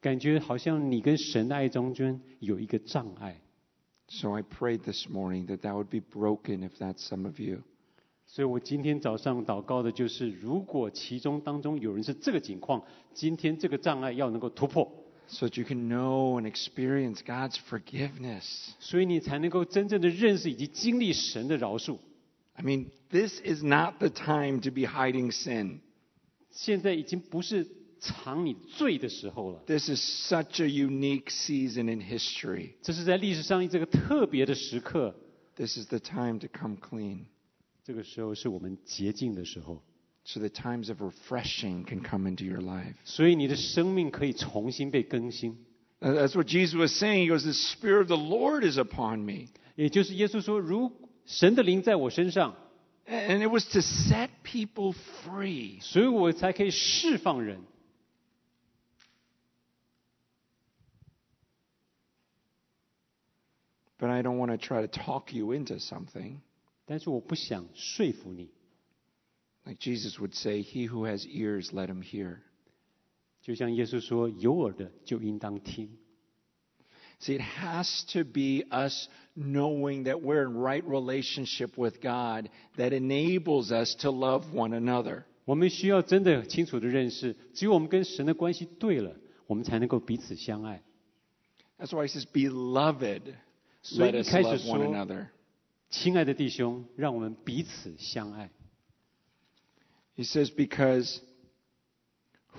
感觉好像你跟神的爱中间有一个障碍。
So I prayed this morning that that would be broken if that's some of you.
所以我今天早上祷告的就是，如果其中当中有人是这个情况，今天这个障碍要能够突破，
So that you can know and experience God's forgiveness.
所以你才能够真正的认识以及经历神的饶恕。
I mean, this is not the time to be hiding sin.
现在已经不是藏你罪的时候了，
This is such a unique season in history.
这是在历史上这个特别的时刻。
This is the time to come clean.
这个时候是我们洁净的时候，
So that times of refreshing can come into your life.
所以你的生命可以重新被更新。
Uh, That's what Jesus was saying. He goes, The Spirit of the Lord is upon me.
也就是耶稣说，如神的灵在我身上，
And it was to set people free.
所以我才可以释放人。
But I don't want to try to talk you into something.
但是我不想说服你，
Like Jesus would say, He who has ears, let him hear.
就像耶稣说：“有耳的就应当听。
See, it has to be us knowing that we're in right relationship with God that enables us to love one another.
”我们需要真的清楚的认识，只有我们跟神的关系对了，我们才能够彼此相爱。
That's why he says, Beloved,
所以
let
一
us
开始
love one
说
another.，
亲爱的弟兄，让我们彼此相爱。
He says, Because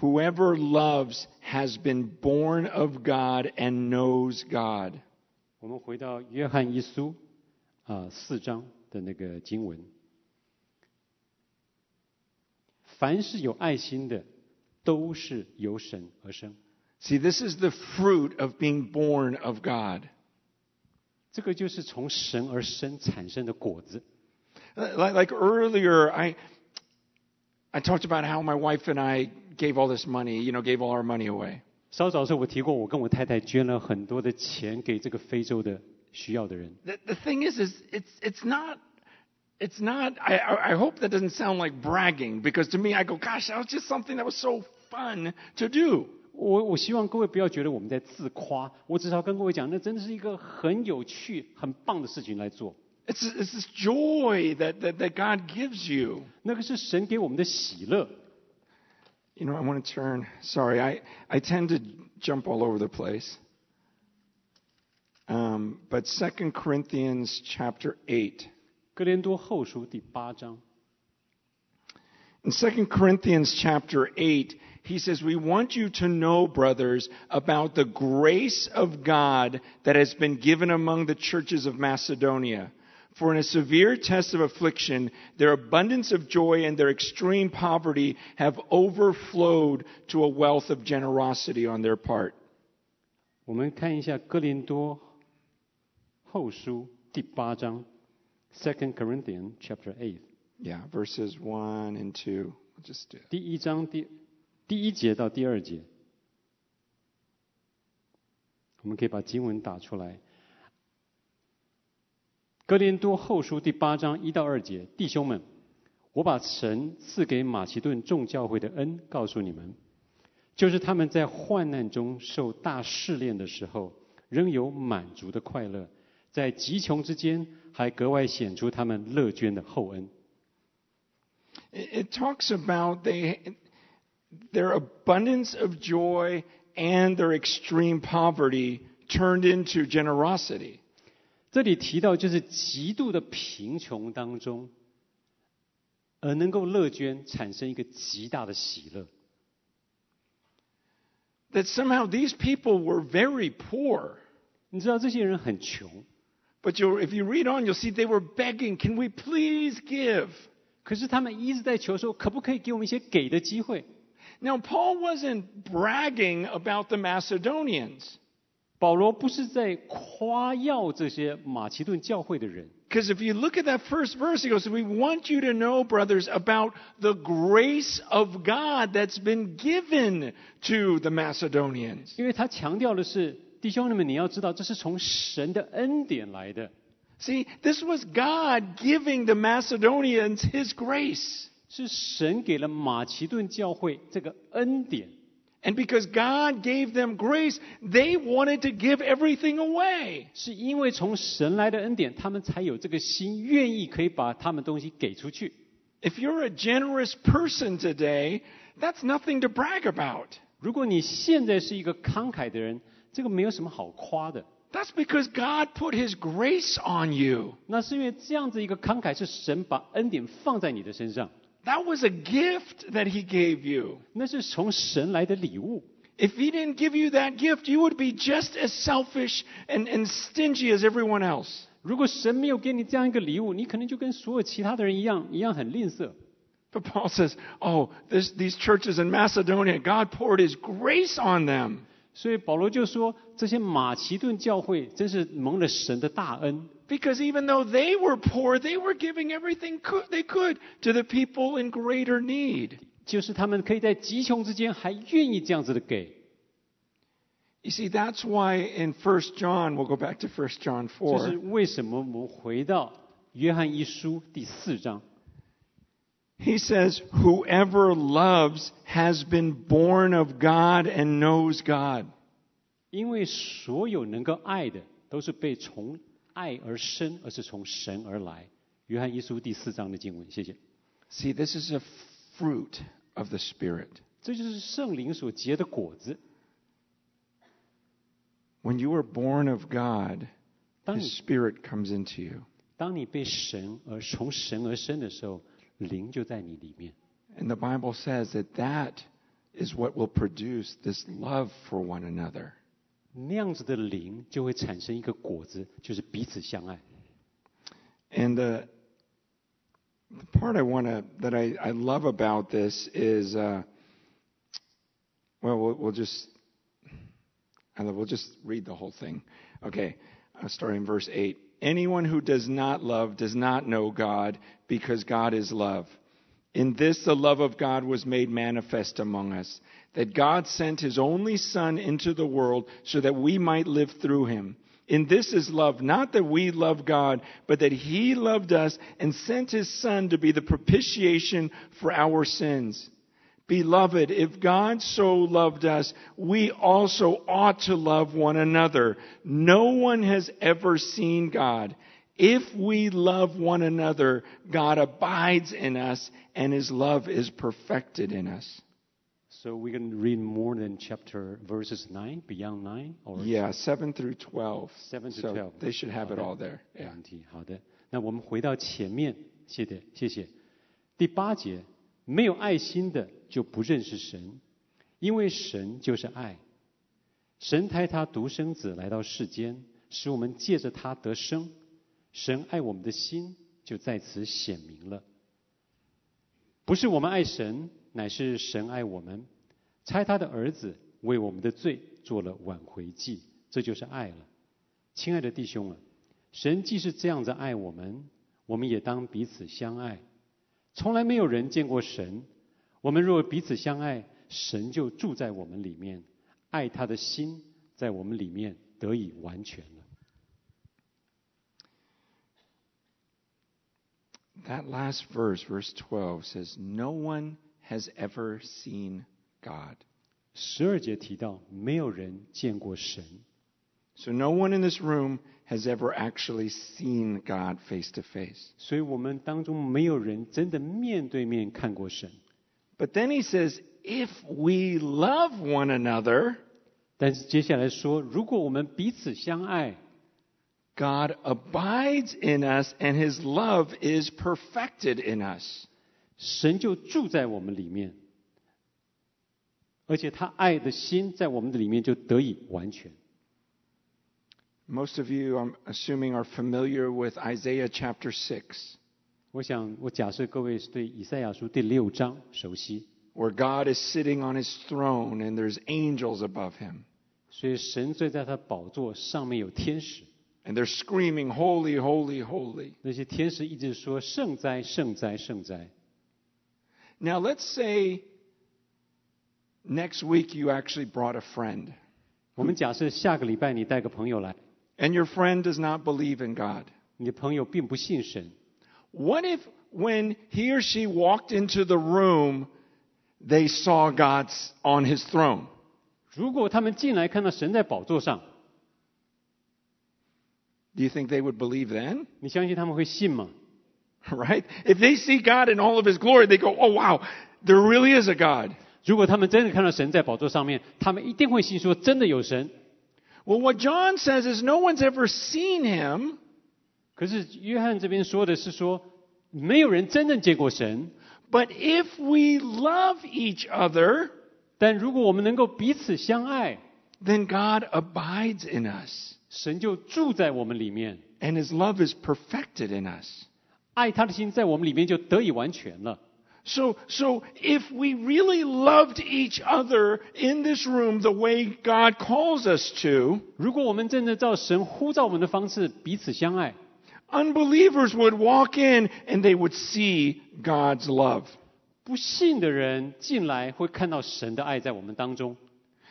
whoever loves has been born of God and knows God.
我们回到约翰一书啊、四章的那个经文，凡是有爱心的，都是由神而生。
See, this is the fruit of being born of God.
这个就是从神而生产生的果子。
Uh, Like, like earlier, I, I talked about how my wife and I gave all this money, you know, gave all our money away.
稍早的时候我提过，我跟我太太捐了很多的钱给这个非洲的需要的人。
The, the thing is, is it's, it's not, it's not, I, I I hope that doesn't sound like bragging because to me, I go, gosh, that was just something that was so fun to do.
我我希望各位不要觉得我们在自夸，我只是要跟各位讲，那真的是一个很有趣、很棒的事情来做。
It's, it's this joy that, that, that God gives you.
那个是神给我们的喜乐。
You know, I want to turn, sorry, I, I tend to jump all over the place. Um, but 2 Corinthians chapter 8.
哥林多后书第八章，
In 2 Corinthians chapter 8, he says, We want you to know, brothers, about the grace of God that has been given among the churches of Macedonia. For in a severe test of affliction, their abundance of joy and their extreme poverty have overflowed to a wealth of generosity on their part.
我们看一下哥林多后书第八章，Second Corinthians chapter eight，
Yeah, verses 1 and 2. We'll just do it.
第一章第第一节到第二节，我们可以把经文打出来。 哥林多后书第八章一到二节，弟兄们，我把神赐给马其顿众教会的恩告诉你们，就是他们在患难中受大试炼的时候，仍有满足的快乐，在极穷之间还格外显出他们乐捐的厚恩。
It, it talks about they, their abundance of joy and their extreme poverty turned into generosity.
这里提到就是极度的贫穷当中，而能够乐捐，产生一个极大的喜乐。
That somehow these people were very poor.
你知道这些人很穷，
But you if you read on, you'll see they were begging, Can we please give?
可是他们一直在求说，可不可以给我们一些给的机会？
Now, Paul wasn't bragging about the Macedonians.
保罗不是在夸耀这些马其顿教会的人，
Because if you look at that first verse, he goes, We want you to know, brothers, about the grace of God that's been given to the Macedonians.
因为他强调的是，弟兄们，你要知道，这是从神的恩典来的，
See, this was God giving the Macedonians his grace.
是神给了马其顿教会这个恩典。
And because God gave them grace, they wanted to give everything away.
是因为从神来的恩典，他们才有这个心，愿意可以把他们东西给出去。
If you're a generous person today, that's nothing to brag about.
如果你现在是一个慷慨的人，这个没有什么好夸的。
That's because God put his grace on you.
那是因为这样子一个慷慨，是神把恩典放在你的身上，
That was a gift that he gave you.
那是从神来的礼物。
If he didn't give you that gift, you would be just as selfish and, and stingy as everyone else.
如果神没有给你这样一个礼物，你可能就跟所有其他的人一样，一样很吝啬。
But Paul says, oh, this, these churches in Macedonia, God poured his grace on them.
所以保罗就说，这些马其顿教会真是蒙了神的大恩
，Because even though they were poor, they were giving everything could, they could to the people in greater need.
就是他们可以在极穷之间还愿意这样子的给。
You see, that's why in First John, we'll go back to First John four.
这是为什么我们回到约翰一书第四章，
He says, Whoever loves has been born of God and knows God.
因为所有能够爱的，都是被从爱而生，而是从神而来。约翰一书第四章的经文，谢谢。
See, this is a fruit of the Spirit.
这就是圣灵所结的果子。
When you are born of God,
当
His
你
Spirit comes into you.
当你被神而从神而生的时候， 灵就在你里面。
And the Bible says that that is what will produce this love for one another.
那样子的灵就会产生一个果子，就是彼此相爱。
And the, the part I want to that I, I love about this is, uh, well, well, we'll just I love- we'll just read the whole thing. Okay, uh, starting in verse eight. Anyone who does not love does not know God, because God is love. In this, the love of God was made manifest among us, that God sent his only Son into the world so that we might live through him. In this is love, not that we love God, but that he loved us and sent his Son to be the propitiation for our sins. Beloved, if God so loved us, we also ought to love one another. No one has ever seen God. If we love one another, God abides in us and his love is perfected in us.
So we're going to read more than chapter verses nine, beyond nine, or
Yeah, 7 through 12.
7 to
So
12.
they should have it all there.
没
Yeah.
问题。好的，那我们回到前面，谢谢谢谢。第八节，没有爱心的 就不认识神，因为神就是爱。神差他独生子来到世间，使我们借着他得生。神爱我们的心就在此显明了。不是我们爱神，乃是神爱我们，差他的儿子为我们的罪做了挽回祭，这就是爱了。亲爱的弟兄啊，神既是这样子爱我们，我们也当彼此相爱。从来没有人见过神，我们若彼此相爱，神就住在我们里面，爱他的心在我们里面得以完全了。
That last verse, verse 12, says, No one has ever seen God.
十二节提到，没有人见过神
，So no one in this room has ever actually seen God face to face.
所以我们当中没有人真的面对面看过神。
But then he says, if we love one another,
但是接下来说，如果我们彼此相爱，
God abides in us and his love is perfected in us.
神就住在我们里面，而且他爱的心在我们的里面就得以完全。
Most of you, I'm assuming, are familiar with Isaiah chapter 6,
我想，我假设各位是对以赛亚书第六章熟悉，
where God is sitting on his throne and there's angels above him.
所以神坐在他宝座上面有天使，
And they're screaming, Holy, holy, holy.
那些天使一直说圣哉，圣哉，圣哉。
Now, let's say next week you actually brought a friend,
我们假设下个礼拜你带个朋友来，
and your friend does not believe in God.
你的朋友并不信神，
What if, when he or she walked into the room, they saw God on his throne?
如果他们进来看到神在宝座上，
Do you think they would believe then?
你相信他们会信吗？
Right? If they see God in all of his glory, they go, oh wow, there really is a God.
如果他们真的看到神在宝座上面，他们一定会信说真的有神。
Well, what John says is no one's ever seen him,
可是约翰这边说的是说，没有人真正见过神，
but if we love each other,
但如果我们能够彼此相爱，
then God abides in us,
神就住在我们里面，
and his love is perfected in us.
爱他的心在我们里面就得以完全了。
So, so if we really loved each other in this room the way God calls us to,
如果我们真的照神呼召我们的方式彼此相爱，
unbelievers would walk in and they would see God's love.
不信的人进来会看到神的爱在我们当中。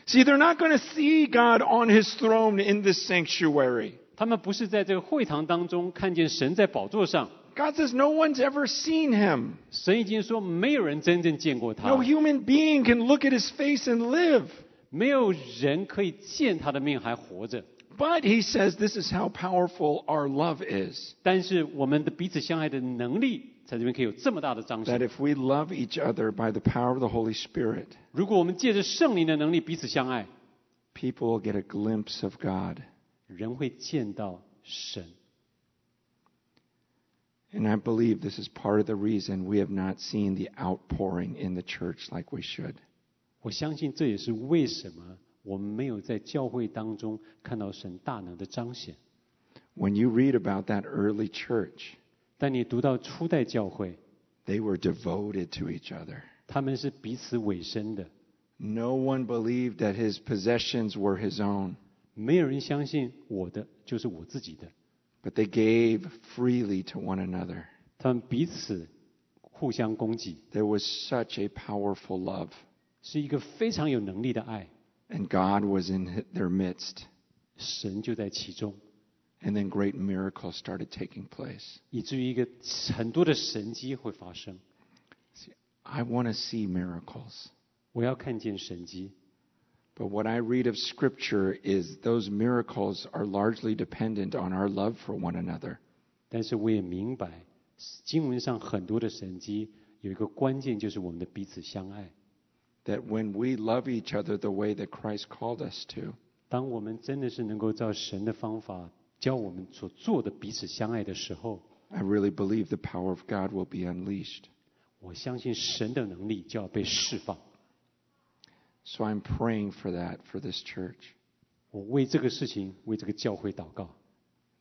See, they're not going to see God on his throne in this sanctuary.
他们不是在这个会堂当中看见神在宝座上，
God says no one's ever seen him.
神已经说没有人真正见过他
No，human being can look at his face and live.
没有人可以见他的面还活着。
But he says this is how powerful our love is.
但是我们的彼此相爱的能力在这边可以有这么大的彰
That
显。
if we love each other by the power of the Holy Spirit,
如果我们借着圣灵的能力彼此相爱，
people will get a glimpse of God.
人会见到神。
And I believe this is part of the reason we have not seen the outpouring in the church like we should.
我相信这也是为什么 我们没有在教会当中看到神大能的彰显。
When you read about that early church,
但你读到初代教会，
they were devoted to each other.
他们是彼此委身的，
No one believed that his possessions were his own,
没有人相信我的就是我自己的，
but they gave freely to one another.
他们彼此互相供给，
There was such a powerful love,
是一个非常有能力的爱，
and God was in their midst.
神就在其中，
And then great miracles started taking place.
以至于一个很多的神迹会发生。
I want to see miracles.
我要看见神迹，
But what I read of Scripture is those miracles are largely dependent on our love for one another.
但是我也明白，经文上很多的神迹有一个关键，就是我们的彼此相爱。
That when we love each other the way that Christ called us to,
当我们真的是能够照神的方法教我们所做的彼此相爱的时候，
I really believe the power of God will be unleashed.
我相信神的能力就要被释放。
So I'm praying for that for this church.
我为这个事情，为这个教会祷告，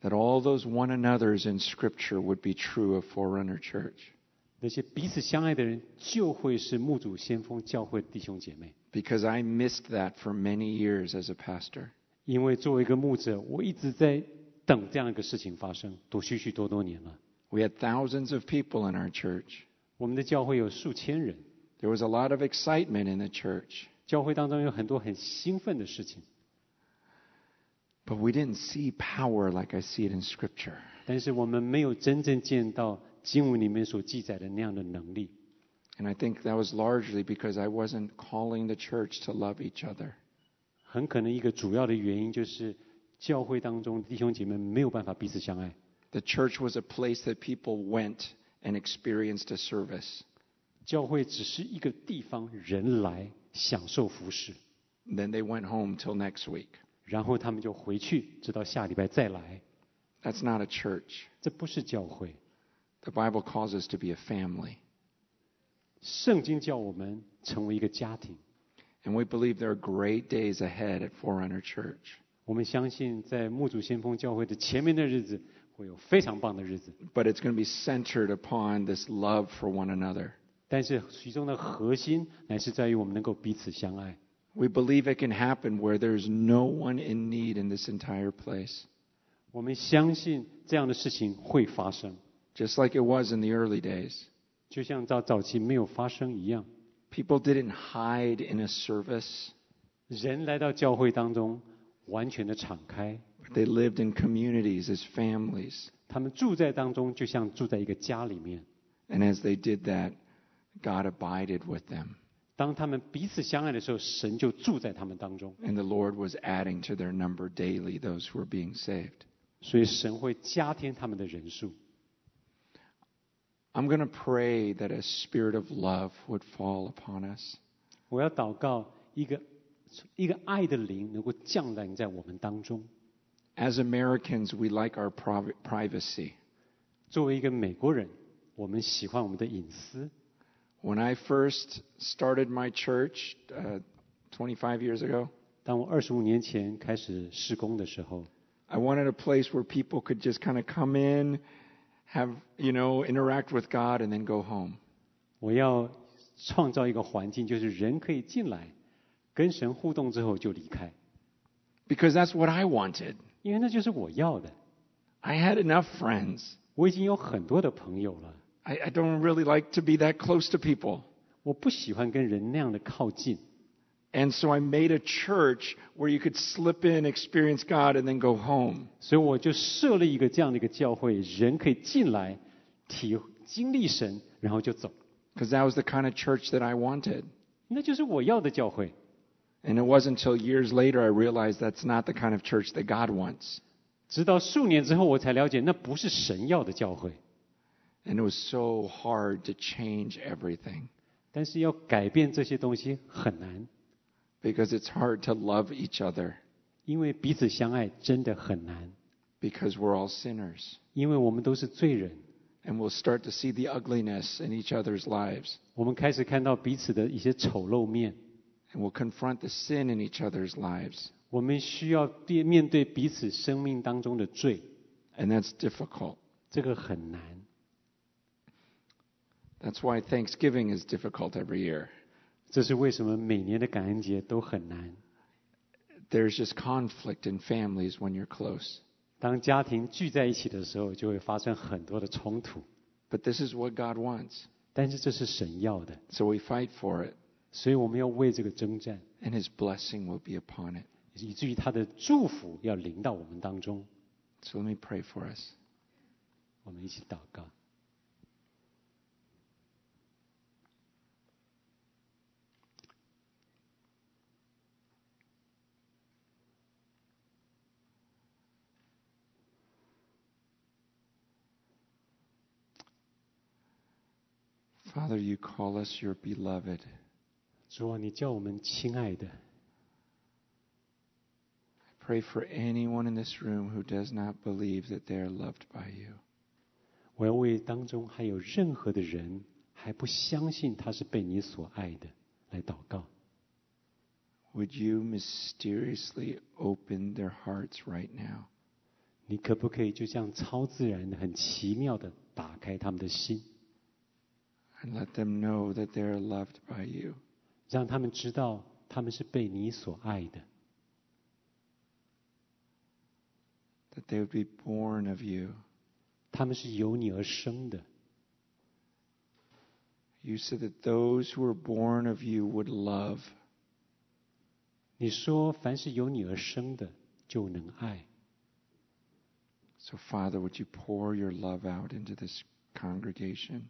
That all those one another's in Scripture would be true of Forerunner Church.
那些彼此相爱的人，就会是牧主先锋教会弟兄姐妹。
Because I missed that for many years as a pastor.
因为作为一个牧者，我一直在等这样一个事情发生，多许许多多年了。
We had thousands of people in our church.
我们的教会有数千人
，There was a lot of excitement in the church.
教会当中有很多很兴奋的事情
，But we didn't see power like I see it in Scripture.
但是我们没有真正见到经文里面所记载的那样的能力。
And I think that was largely because I wasn't calling the church to love each other.
很可能一个主要的原因就是教会当中弟兄姐妹没有办法彼此相爱。
The church was a place that people went and experienced a service.
教会只是一个地方，人来享受服侍，
Then they went home till next week.
然后他们就回去，直到下礼拜再来。
That's not a church.
这不是教会。
The Bible calls us to be a family.
圣经叫我们成为一个家庭。
And we believe there are great days ahead at Forerunner Church.
我们相信，在牧主先锋教会的前面的日子，会有非常棒的日子。
But it's going to be centered upon this love for one another.
但是其中的核心乃是在于我们能够彼此相爱。
We believe it can happen where there's no one in need in this entire place.
我们相信这样的事情会发生，
Just like it was in the early days.
就像早早期没有发生一样。
People didn't hide in a service,
人来到教会当中，完全的敞开，
but they lived in communities as families.
他们住在当中，就像住在一个家里面。
And as they did that, God abided with them.
当他们彼此相爱的时候，神就住在他们当中，
And the Lord was adding to their number daily those who were being saved.
所以神会加添他们的人数。
I'm going to pray that a spirit of love would fall upon us.
我要祷告一个一个爱的灵能够降临在我们当中。
As Americans, we like our priv- privacy.
作为一个美国人，我们喜欢我们的隐私。
When I first started my church uh, 25 years ago,
当我二十五年前开始施工的时候，
I wanted a place where people could just kind of come in, have, you know, interact with God, and then go home.
我要创造一个环境，就是人可以进来，跟神互动之后就离开，
because that's what I wanted.
因为那就是我要的。
I had enough friends.
我已经有很多的朋友了，
I, I don't really like to be that close to people.
我不喜欢跟人那样的靠近，
And so I made a church where you could slip in, experience God, and then go home.
所以我就设了一个这样的一个教会，人可以进来体经历神，然后就走，
Because that was the kind of church that I wanted.
那就是我要的教会。
And it wasn't until years later I realized that's not the kind of church that God wants.
直到数年之后，我才了解那不是神要的教会。
And it was so hard to change everything
但是要改变这些东西很难，
because it's hard to love each other
因为彼此相爱真的很难，
because we're all sinners.
因为我们都是罪人。
And we'll start to see the ugliness in each other's lives.
我们开始看到彼此的一些丑陋面，
And we'll confront the sin in each other's lives.
我们需要面面对彼此生命当中的罪，
And that's difficult.
这个很难。
That's why Thanksgiving is difficult every year.
这是为什么每年的感恩节都很难。
There's just conflict in families when you're close.
当家庭聚在一起的时候，就会发生很多的冲突。
But this is what God wants.
但是这是神要的，
So we fight for it,
所以我们要为这个征战，
and His blessing will be upon it.
以至于他的祝福要临到我们当中。
So let me pray for us.
我们一起祷告。
Father, you call us your beloved.
主啊，你叫我们亲爱的，
Pray for anyone in this room who does not believe that they are loved by you.
我要为当中还有任何的人还不相信他是被你所爱的来祷告。
Would you mysteriously open their hearts right now?
你可不可以就这样超自然的、很奇妙的打开他们的心，
and let them know that they are loved by you.
让他们知道他们是被你所爱的，
That they would be born of you.
他们是由你而生的。
You said that those who are born of you would love.
你说，凡是由你而生的，就能爱。
So, Father, would you pour your love out into this congregation?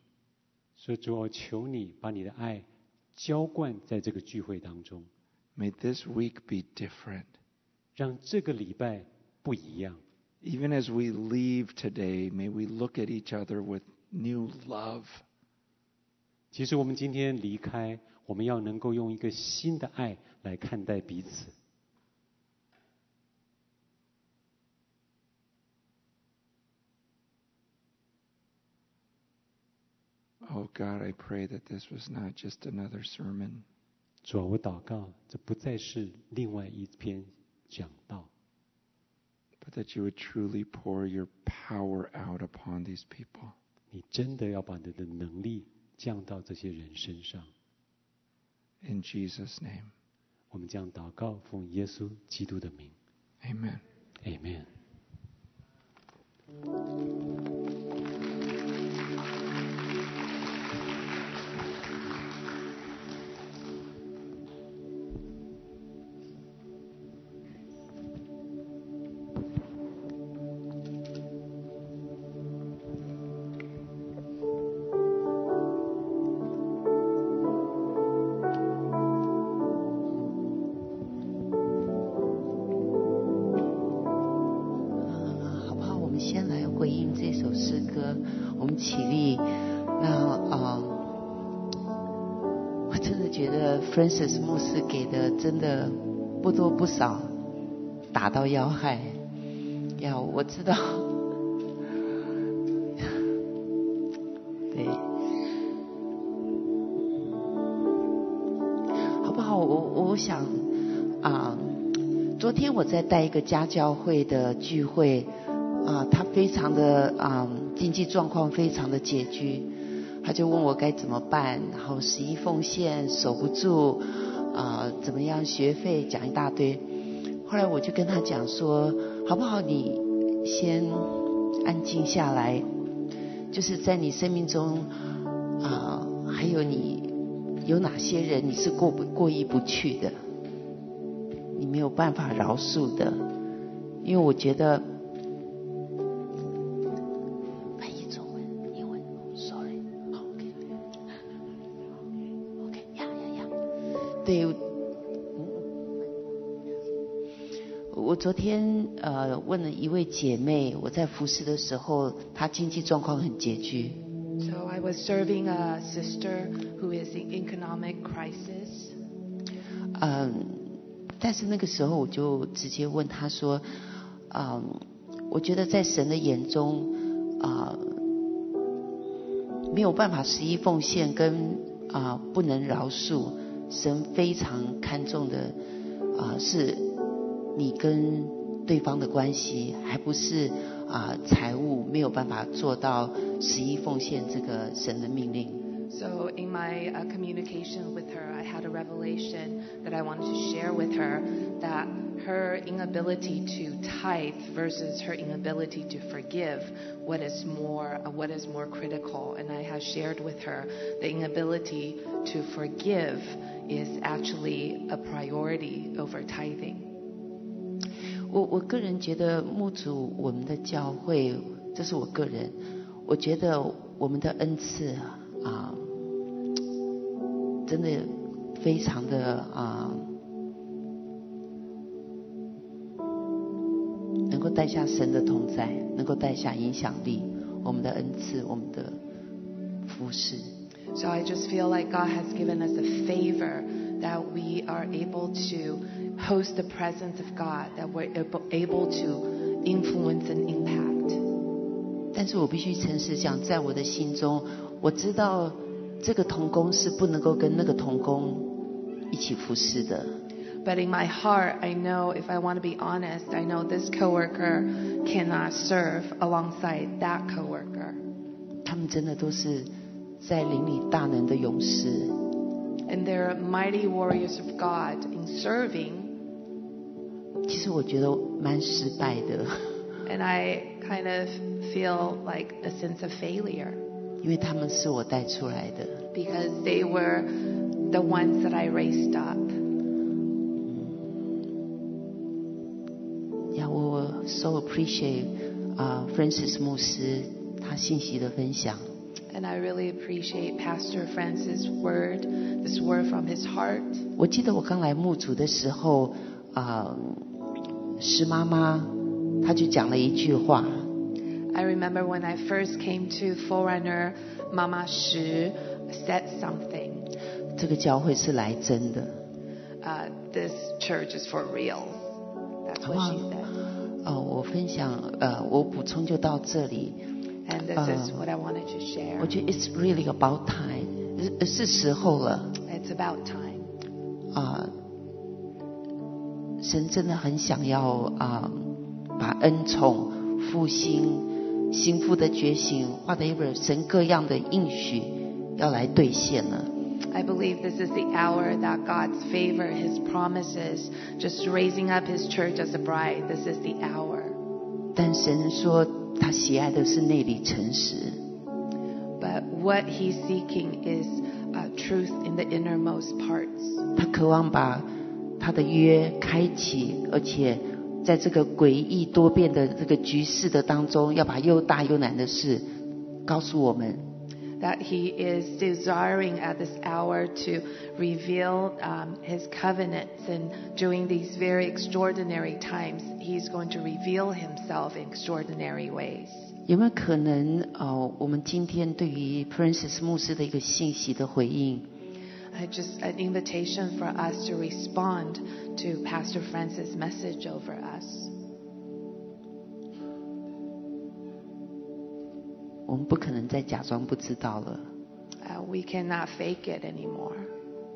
所以主，我求你把你的爱浇灌在这个聚会当中
，May this week be different.
让这个礼拜不一样。
Even as we leave today, may we look at each other with new love.
其实我们今天离开，我们要能够用一个新的爱来看待彼此。
Oh God, I pray that this was not just another sermon,
主啊，我祷告，这不再是另外一篇讲道，
but that you would truly pour your power out upon these people.
你真的要把你的能力降到这些人身上。
In Jesus' name,
我们将祷告，奉耶稣基督的名
amen.
，Amen。
真的觉得 Francis 牧师给的真的不多不少，打到要害。要我知道，对，好不好？我我想啊。昨天我在带一个家教会的聚会，啊，他非常的啊、经济状况非常的拮据，他就问我该怎么办，然后十一奉献守不住，啊、怎么样学费讲一大堆。后来我就跟他讲说，好不好？你先安静下来，就是在你生命中啊、还有你有哪些人你是过不过意不去的，你没有办法饶恕的，因为我觉得。昨天呃问了一位姐妹，我在服侍的时候，她经济状况很拮据
，So I was serving a sister who is in economic crisis.
嗯，但是那个时候我就直接问她说，嗯，我觉得在神的眼中，啊、没有办法十一奉献跟啊、不能饶恕，神非常看重的啊、是你跟对方的关系，还不是啊、财务没有办法做到十一奉献这个神的命令。
So in my uh, communication with her, I had a revelation that I wanted to share with her that her inability to tithe versus her inability to forgive, what is more, uh, what is more critical? And I have shared with her the inability to forgive is actually a priority over tithing.
我我个人觉得牧主我们的教会，这是我个人，我觉得我们的恩赐啊，真的非常的啊，能够带下神的同在，能够带下影响力，我们的恩赐，我们的服饰。
So I just feel like God has given us a favor that we are able to host the presence of God, that we're able, able to influence and impact.
但是我必须诚实讲，在我的心中，我知道这个童工是不能够跟那个童工一起服侍的。
But in my heart, I know if I want to be honest, I know this coworker cannot serve alongside that coworker.
他们真的都是在灵里大能的勇士。
And they're mighty warriors of God in serving.
其实我觉得蛮失败的，
And I kind of feel like a sense of failure
因为他们是我带出来的。
because they were the ones that I raised up.
呀，我 so appreciate 啊、Francis 牧师他信息的分享。
And I really appreciate Pastor Francis' word, this word from his heart.
我记得我刚来牧主的时候，啊、 石妈妈她就讲了一句话，
I remember when I first came to Forerunner, Mama Shi said something.
这个教会是来真的。
Uh, this church is for real. That's what she said.
哦，我分享，呃，我补充就到这里。
And this is what I wanted to share.
我觉得 it's really about time，是是时候了
It's about time.
啊、 神真的很想要啊、把恩宠、复兴、心腹的觉醒，whatever 神各样的应许要来兑现了。
I believe this is the hour that God's favor, His promises, just raising up His church as a bride. This is the hour.
但神说他喜爱的是内里诚实，
But what He's seeking is uh, truth in the innermost parts.
他渴望把 他的约开启，而且在这个诡异多变的这个局势的当中，要把又大又难的事告诉我们。
That He is desiring at this hour to reveal um, His covenants. And during these very extraordinary times, He's going to reveal Himself in extraordinary ways.
有没有可能，呃，我们今天对于 Princess 牧师的一个信息的回应，
Uh, just an invitation for us to respond to Pastor Francis' message over us.
我们不可能再假装不知道了。
Uh, we cannot fake it anymore.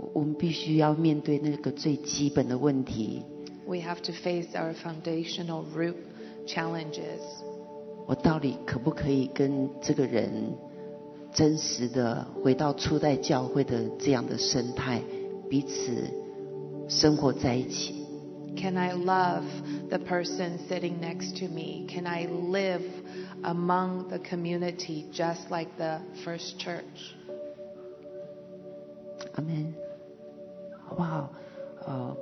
我我们必须要面对那个最基本的问题：
We have to face our foundational root challenges.
我到底可不可以跟这个人 真实的回到初代教会的这样的生态，彼此生活在一起。
Can I love the person sitting next to me? Can I live among the community just like the first church?
阿门，好不好？呃，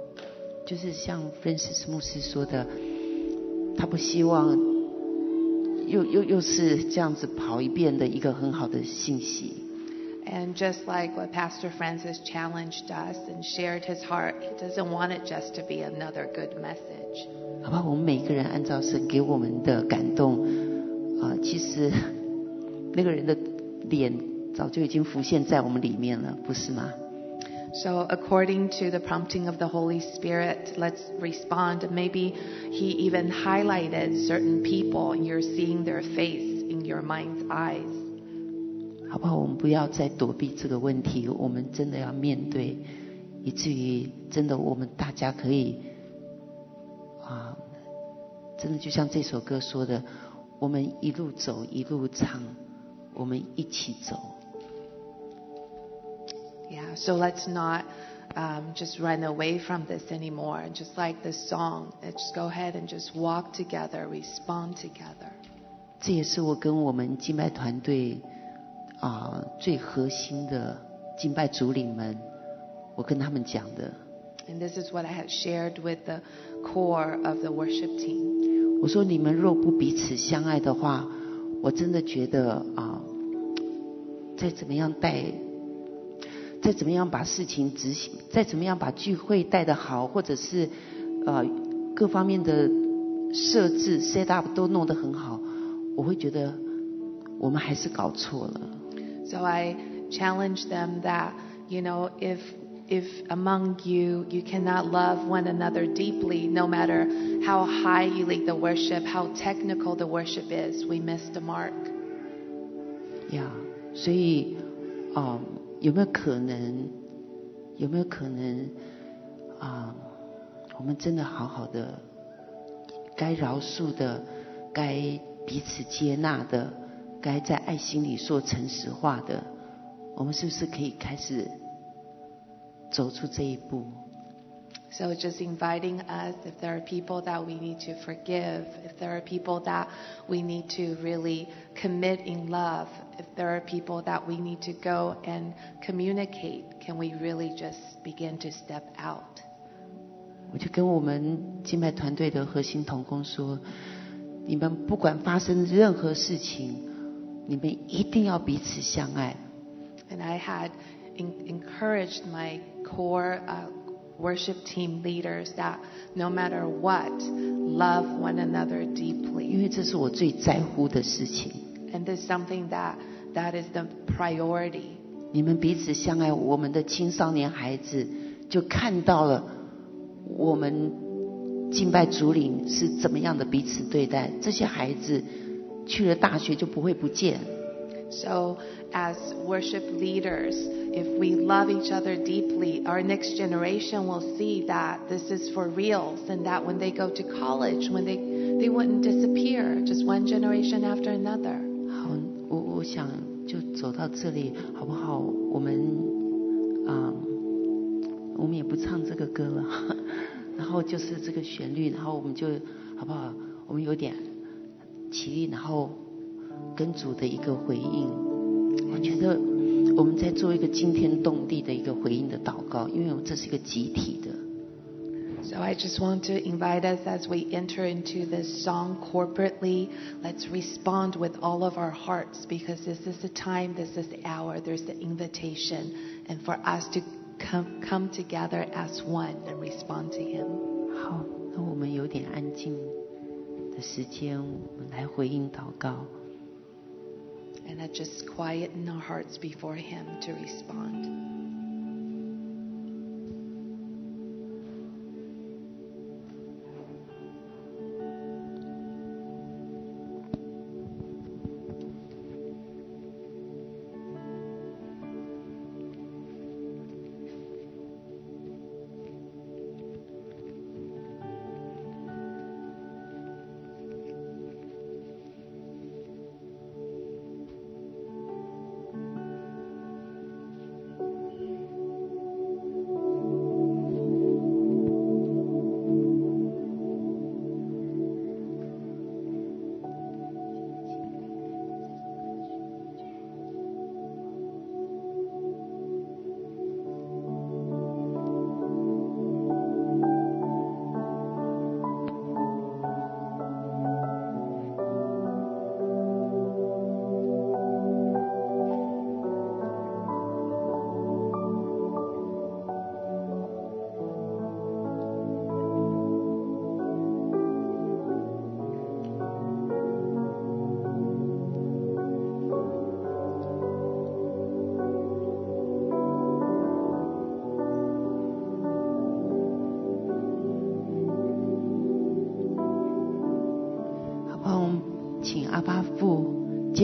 就是像 Francis 牧师说的，他不希望又又又是这样子跑一遍的一个很好的信息。
And just like what Pastor Francis challenged us and shared his heart, he doesn't want it just to be another good message.
好吧？我们每个人按照神给我们的感动，啊、其实那个人的脸早就已经浮现在我们里面了，不是吗？
So, according to the prompting of the Holy Spirit, let's respond. Maybe He even highlighted certain people, and you're seeing their face in your mind's eyes.
好不好？我们不要再躲避这个问题，我们真的要面对，以至于真的我们大家可以啊，真的就像这首歌说的，我们一路走一路唱，我们一起走。
Yeah, so let's not um, just run away from this anymore. Just like this song, let's just go ahead and just walk together, respond together.
这也是我跟我们敬拜团队啊最核心的敬拜主领们，我跟他们讲的。
And this is what I had shared with the core of the worship team.
我说你们若不彼此相爱的话，我真的觉得啊，再怎么样带， 再怎么样把事情执行，再怎么样把聚会带得好，或者是呃各方面的设置 set up 都弄得很好，我会觉得我们还是搞错了。
So I challenge them that, you know, if if among you you cannot love one another deeply, no matter how high you lead the worship, how technical the worship is, we missed the mark.
呀所以啊、 有没有可能？有没有可能啊、我们真的好好的，该饶恕的，该彼此接纳的，该在爱心里说诚实话的，我们是不是可以开始走出这一步？
So just inviting us, if there are people that we need to forgive, if there are people that we need to really commit in love, if there are people that we need to go and communicate, can we really just begin to step out?
我就跟我们敬拜团队的核心同工说：你们不管发生任何事情，你们一定要彼此相爱。
And I had en- encouraged my core uh, worship team leaders that no matter what, love one another deeply.
因为这是我最在乎的事情。
And this is something that that is the priority.
你们彼此相爱，我们的青少年孩子就看到了我们敬拜主领是怎么样的彼此对待。这些孩子去了大学就不会不见。
So, as worship leaders, if we love each other deeply, our next generation will see that this is for reals and that when they go to college, when they, they wouldn't disappear, just one generation after another.
好，我我想就走到这里，好不好？我们啊、我们也不唱这个歌了，然后就是这个旋律，然后我们就好不好？我们有点起立，然后 跟主的一个回应。我觉得我们在做一个惊天动地的一个回应的祷告，因为这是一个集体的。
So I just want to invite us as we enter into this song corporately. Let's respond with all of our hearts because this is the time, this is the hour, there's the invitation, and for us to come, come together as one and respond to Him.
好，那我们有点安静的时间，我们来回应祷告。
And let's just quieten our hearts before Him to respond.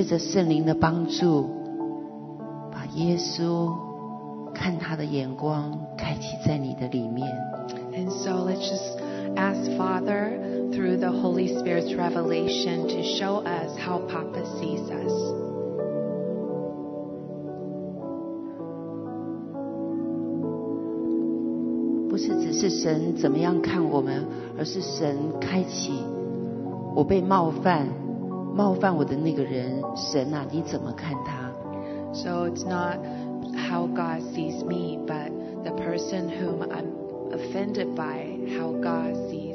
着圣灵的帮助，把耶稣看他的眼光开启在你的里面。
And so let's just ask Father through the Holy Spirit's revelation to show us how Papa sees us.
不是只是神怎么样看我们，而是神开启我被冒犯、冒犯我的那个人， 神啊，你怎么看他？
So it's not how God sees me, but the person whom I'm offended by, how God sees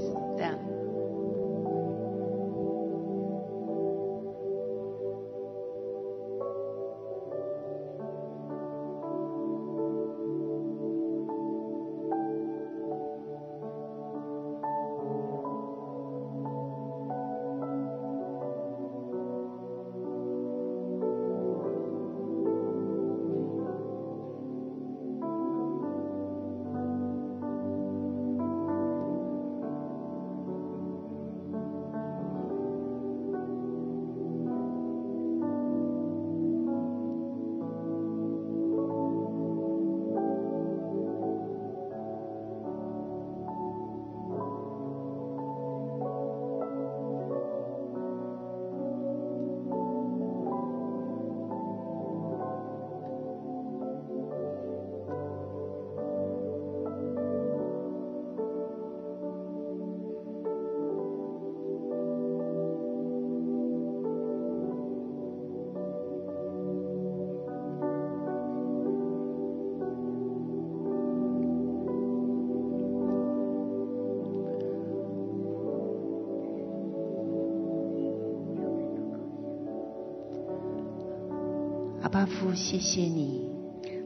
父，谢谢你，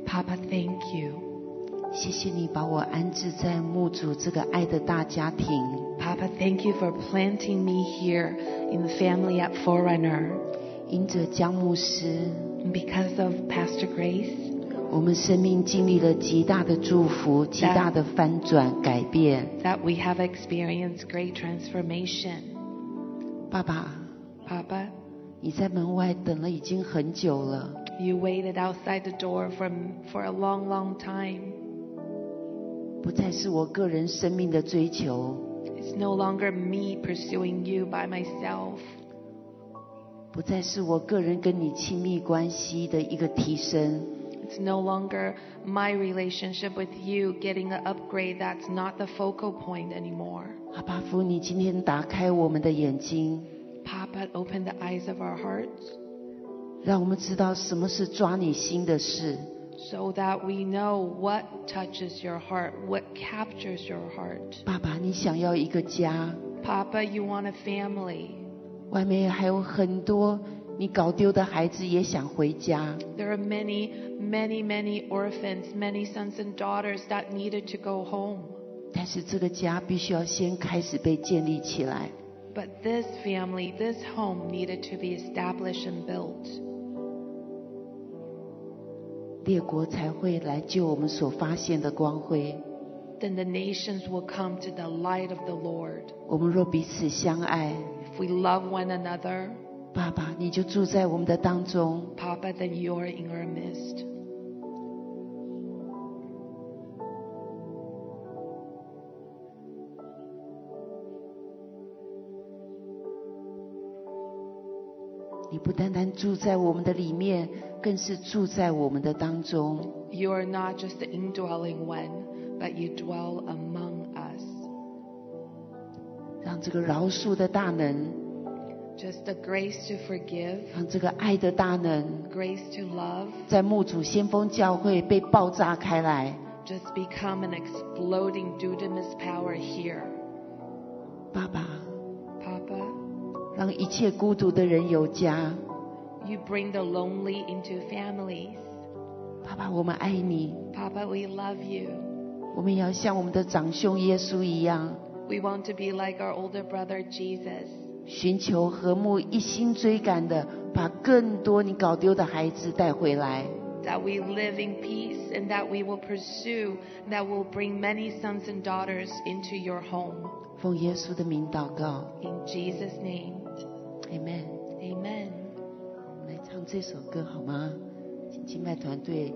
Papa, thank you.
谢谢你把我安置在牧主这个爱的大家庭。
Papa, thank you for planting me here in the family at Forerunner.
因着江牧师，
And because of Pastor Grace,
我们生命经历了极大的祝福、极大的翻转、改变。
that we have experienced great transformation.
爸爸，
Papa,
你在门外等了已经很久了，
you waited outside the door from, for a long, long time.
不再是我个人生命的追求，
It's no longer me pursuing you by myself.
不再是我个人跟你亲密关系的一个提升，
It's no longer my relationship with you getting an upgrade. That's not the focal point anymore.
阿爸父，你今天打开我们的眼睛，
Papa, open the eyes of our hearts
让我们知道什么是抓你心的事。
so that we know what touches your heart, what captures your heart.
爸爸，你想要一个家，
Papa, you want a family.
外面还有很多你搞丢的孩子也想回家。
There are many, many, many orphans, many sons and daughters that needed to go home.
但是这个家必须要先开始被建立起来，
But this family, this home needed to be established and built.
列国才会来救我们所发现的光辉。
Then the nations will come to the light of the Lord.
我们若彼此相爱，
If we love one another,
爸爸你就住在我们的当中。
Papa, then you are in our midst.
你不单单住在我们的里面，更是住在我们的当中。
You are not just the indwelling one, but you dwell among us.
让这个饶恕的大能
，Just the grace to forgive,
让这个爱的大能
，grace to love,
在牧主先锋教会被爆炸开来。
just become an exploding dunamis power here.
爸爸
，Papa,
让一切孤独的人有家。
you bring the lonely into families.
爸爸，我们爱你，
Papa, we love you.
我们也要像我们的长兄耶稣一样，
We want to be like our older brother Jesus.
寻求和睦，一心追赶的，把更多你搞丢的孩子带回来。
that we live in peace and that we will pursue, that will bring many sons and daughters into your home.
奉耶稣的名祷告
In Jesus' name,
，Amen。
amen.
我们来唱这首歌好吗？请敬拜团队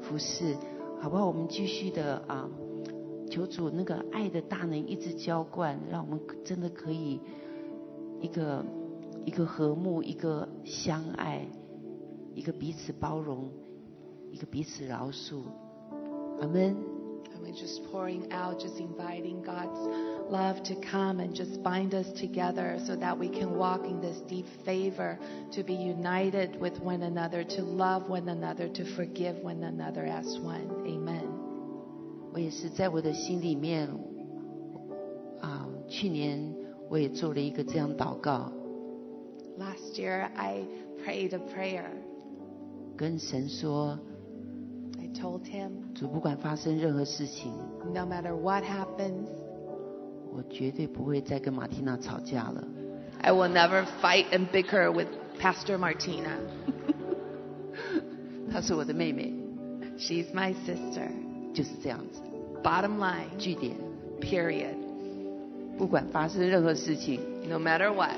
服侍，好不好？我们继续的啊，求主那个爱的大能一直浇灌，让我们真的可以一个一个和睦，一个相爱，一个彼此包容，一个彼此饶恕。阿门。
And we're just pouring out, just inviting God's love to come and just bind us together so that we can walk in this deep favor, to be united with one another, to love one another, to forgive one another as one. Amen.
我也是在我的心里面啊，去年我也做了一个这样祷告，
Last year, I prayed a prayer.
跟神说：
I told him,
主，不管发生任何事情，
no matter what happens,
我绝对不会再跟马蒂娜吵架了。
I will never fight and bicker with Pastor Martina.
她是我的妹妹，
She's my sister.
就是这样子。
Bottom line,
据点，
period.
不管发生任何事情，
No matter what.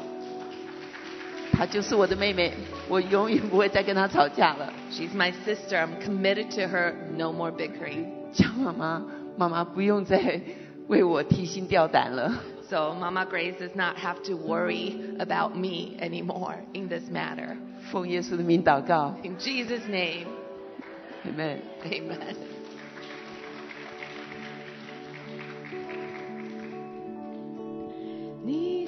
她就是我的妹妹，我永远不会再跟她吵架了。
She's my sister. I'm committed to her. No more bickering.
叫妈妈，妈妈不用再为我提心吊胆了。
So Mama Grace does not have to worry about me anymore in this matter.
奉耶稣的名祷告
In Jesus' name,
，Amen。
amen.
你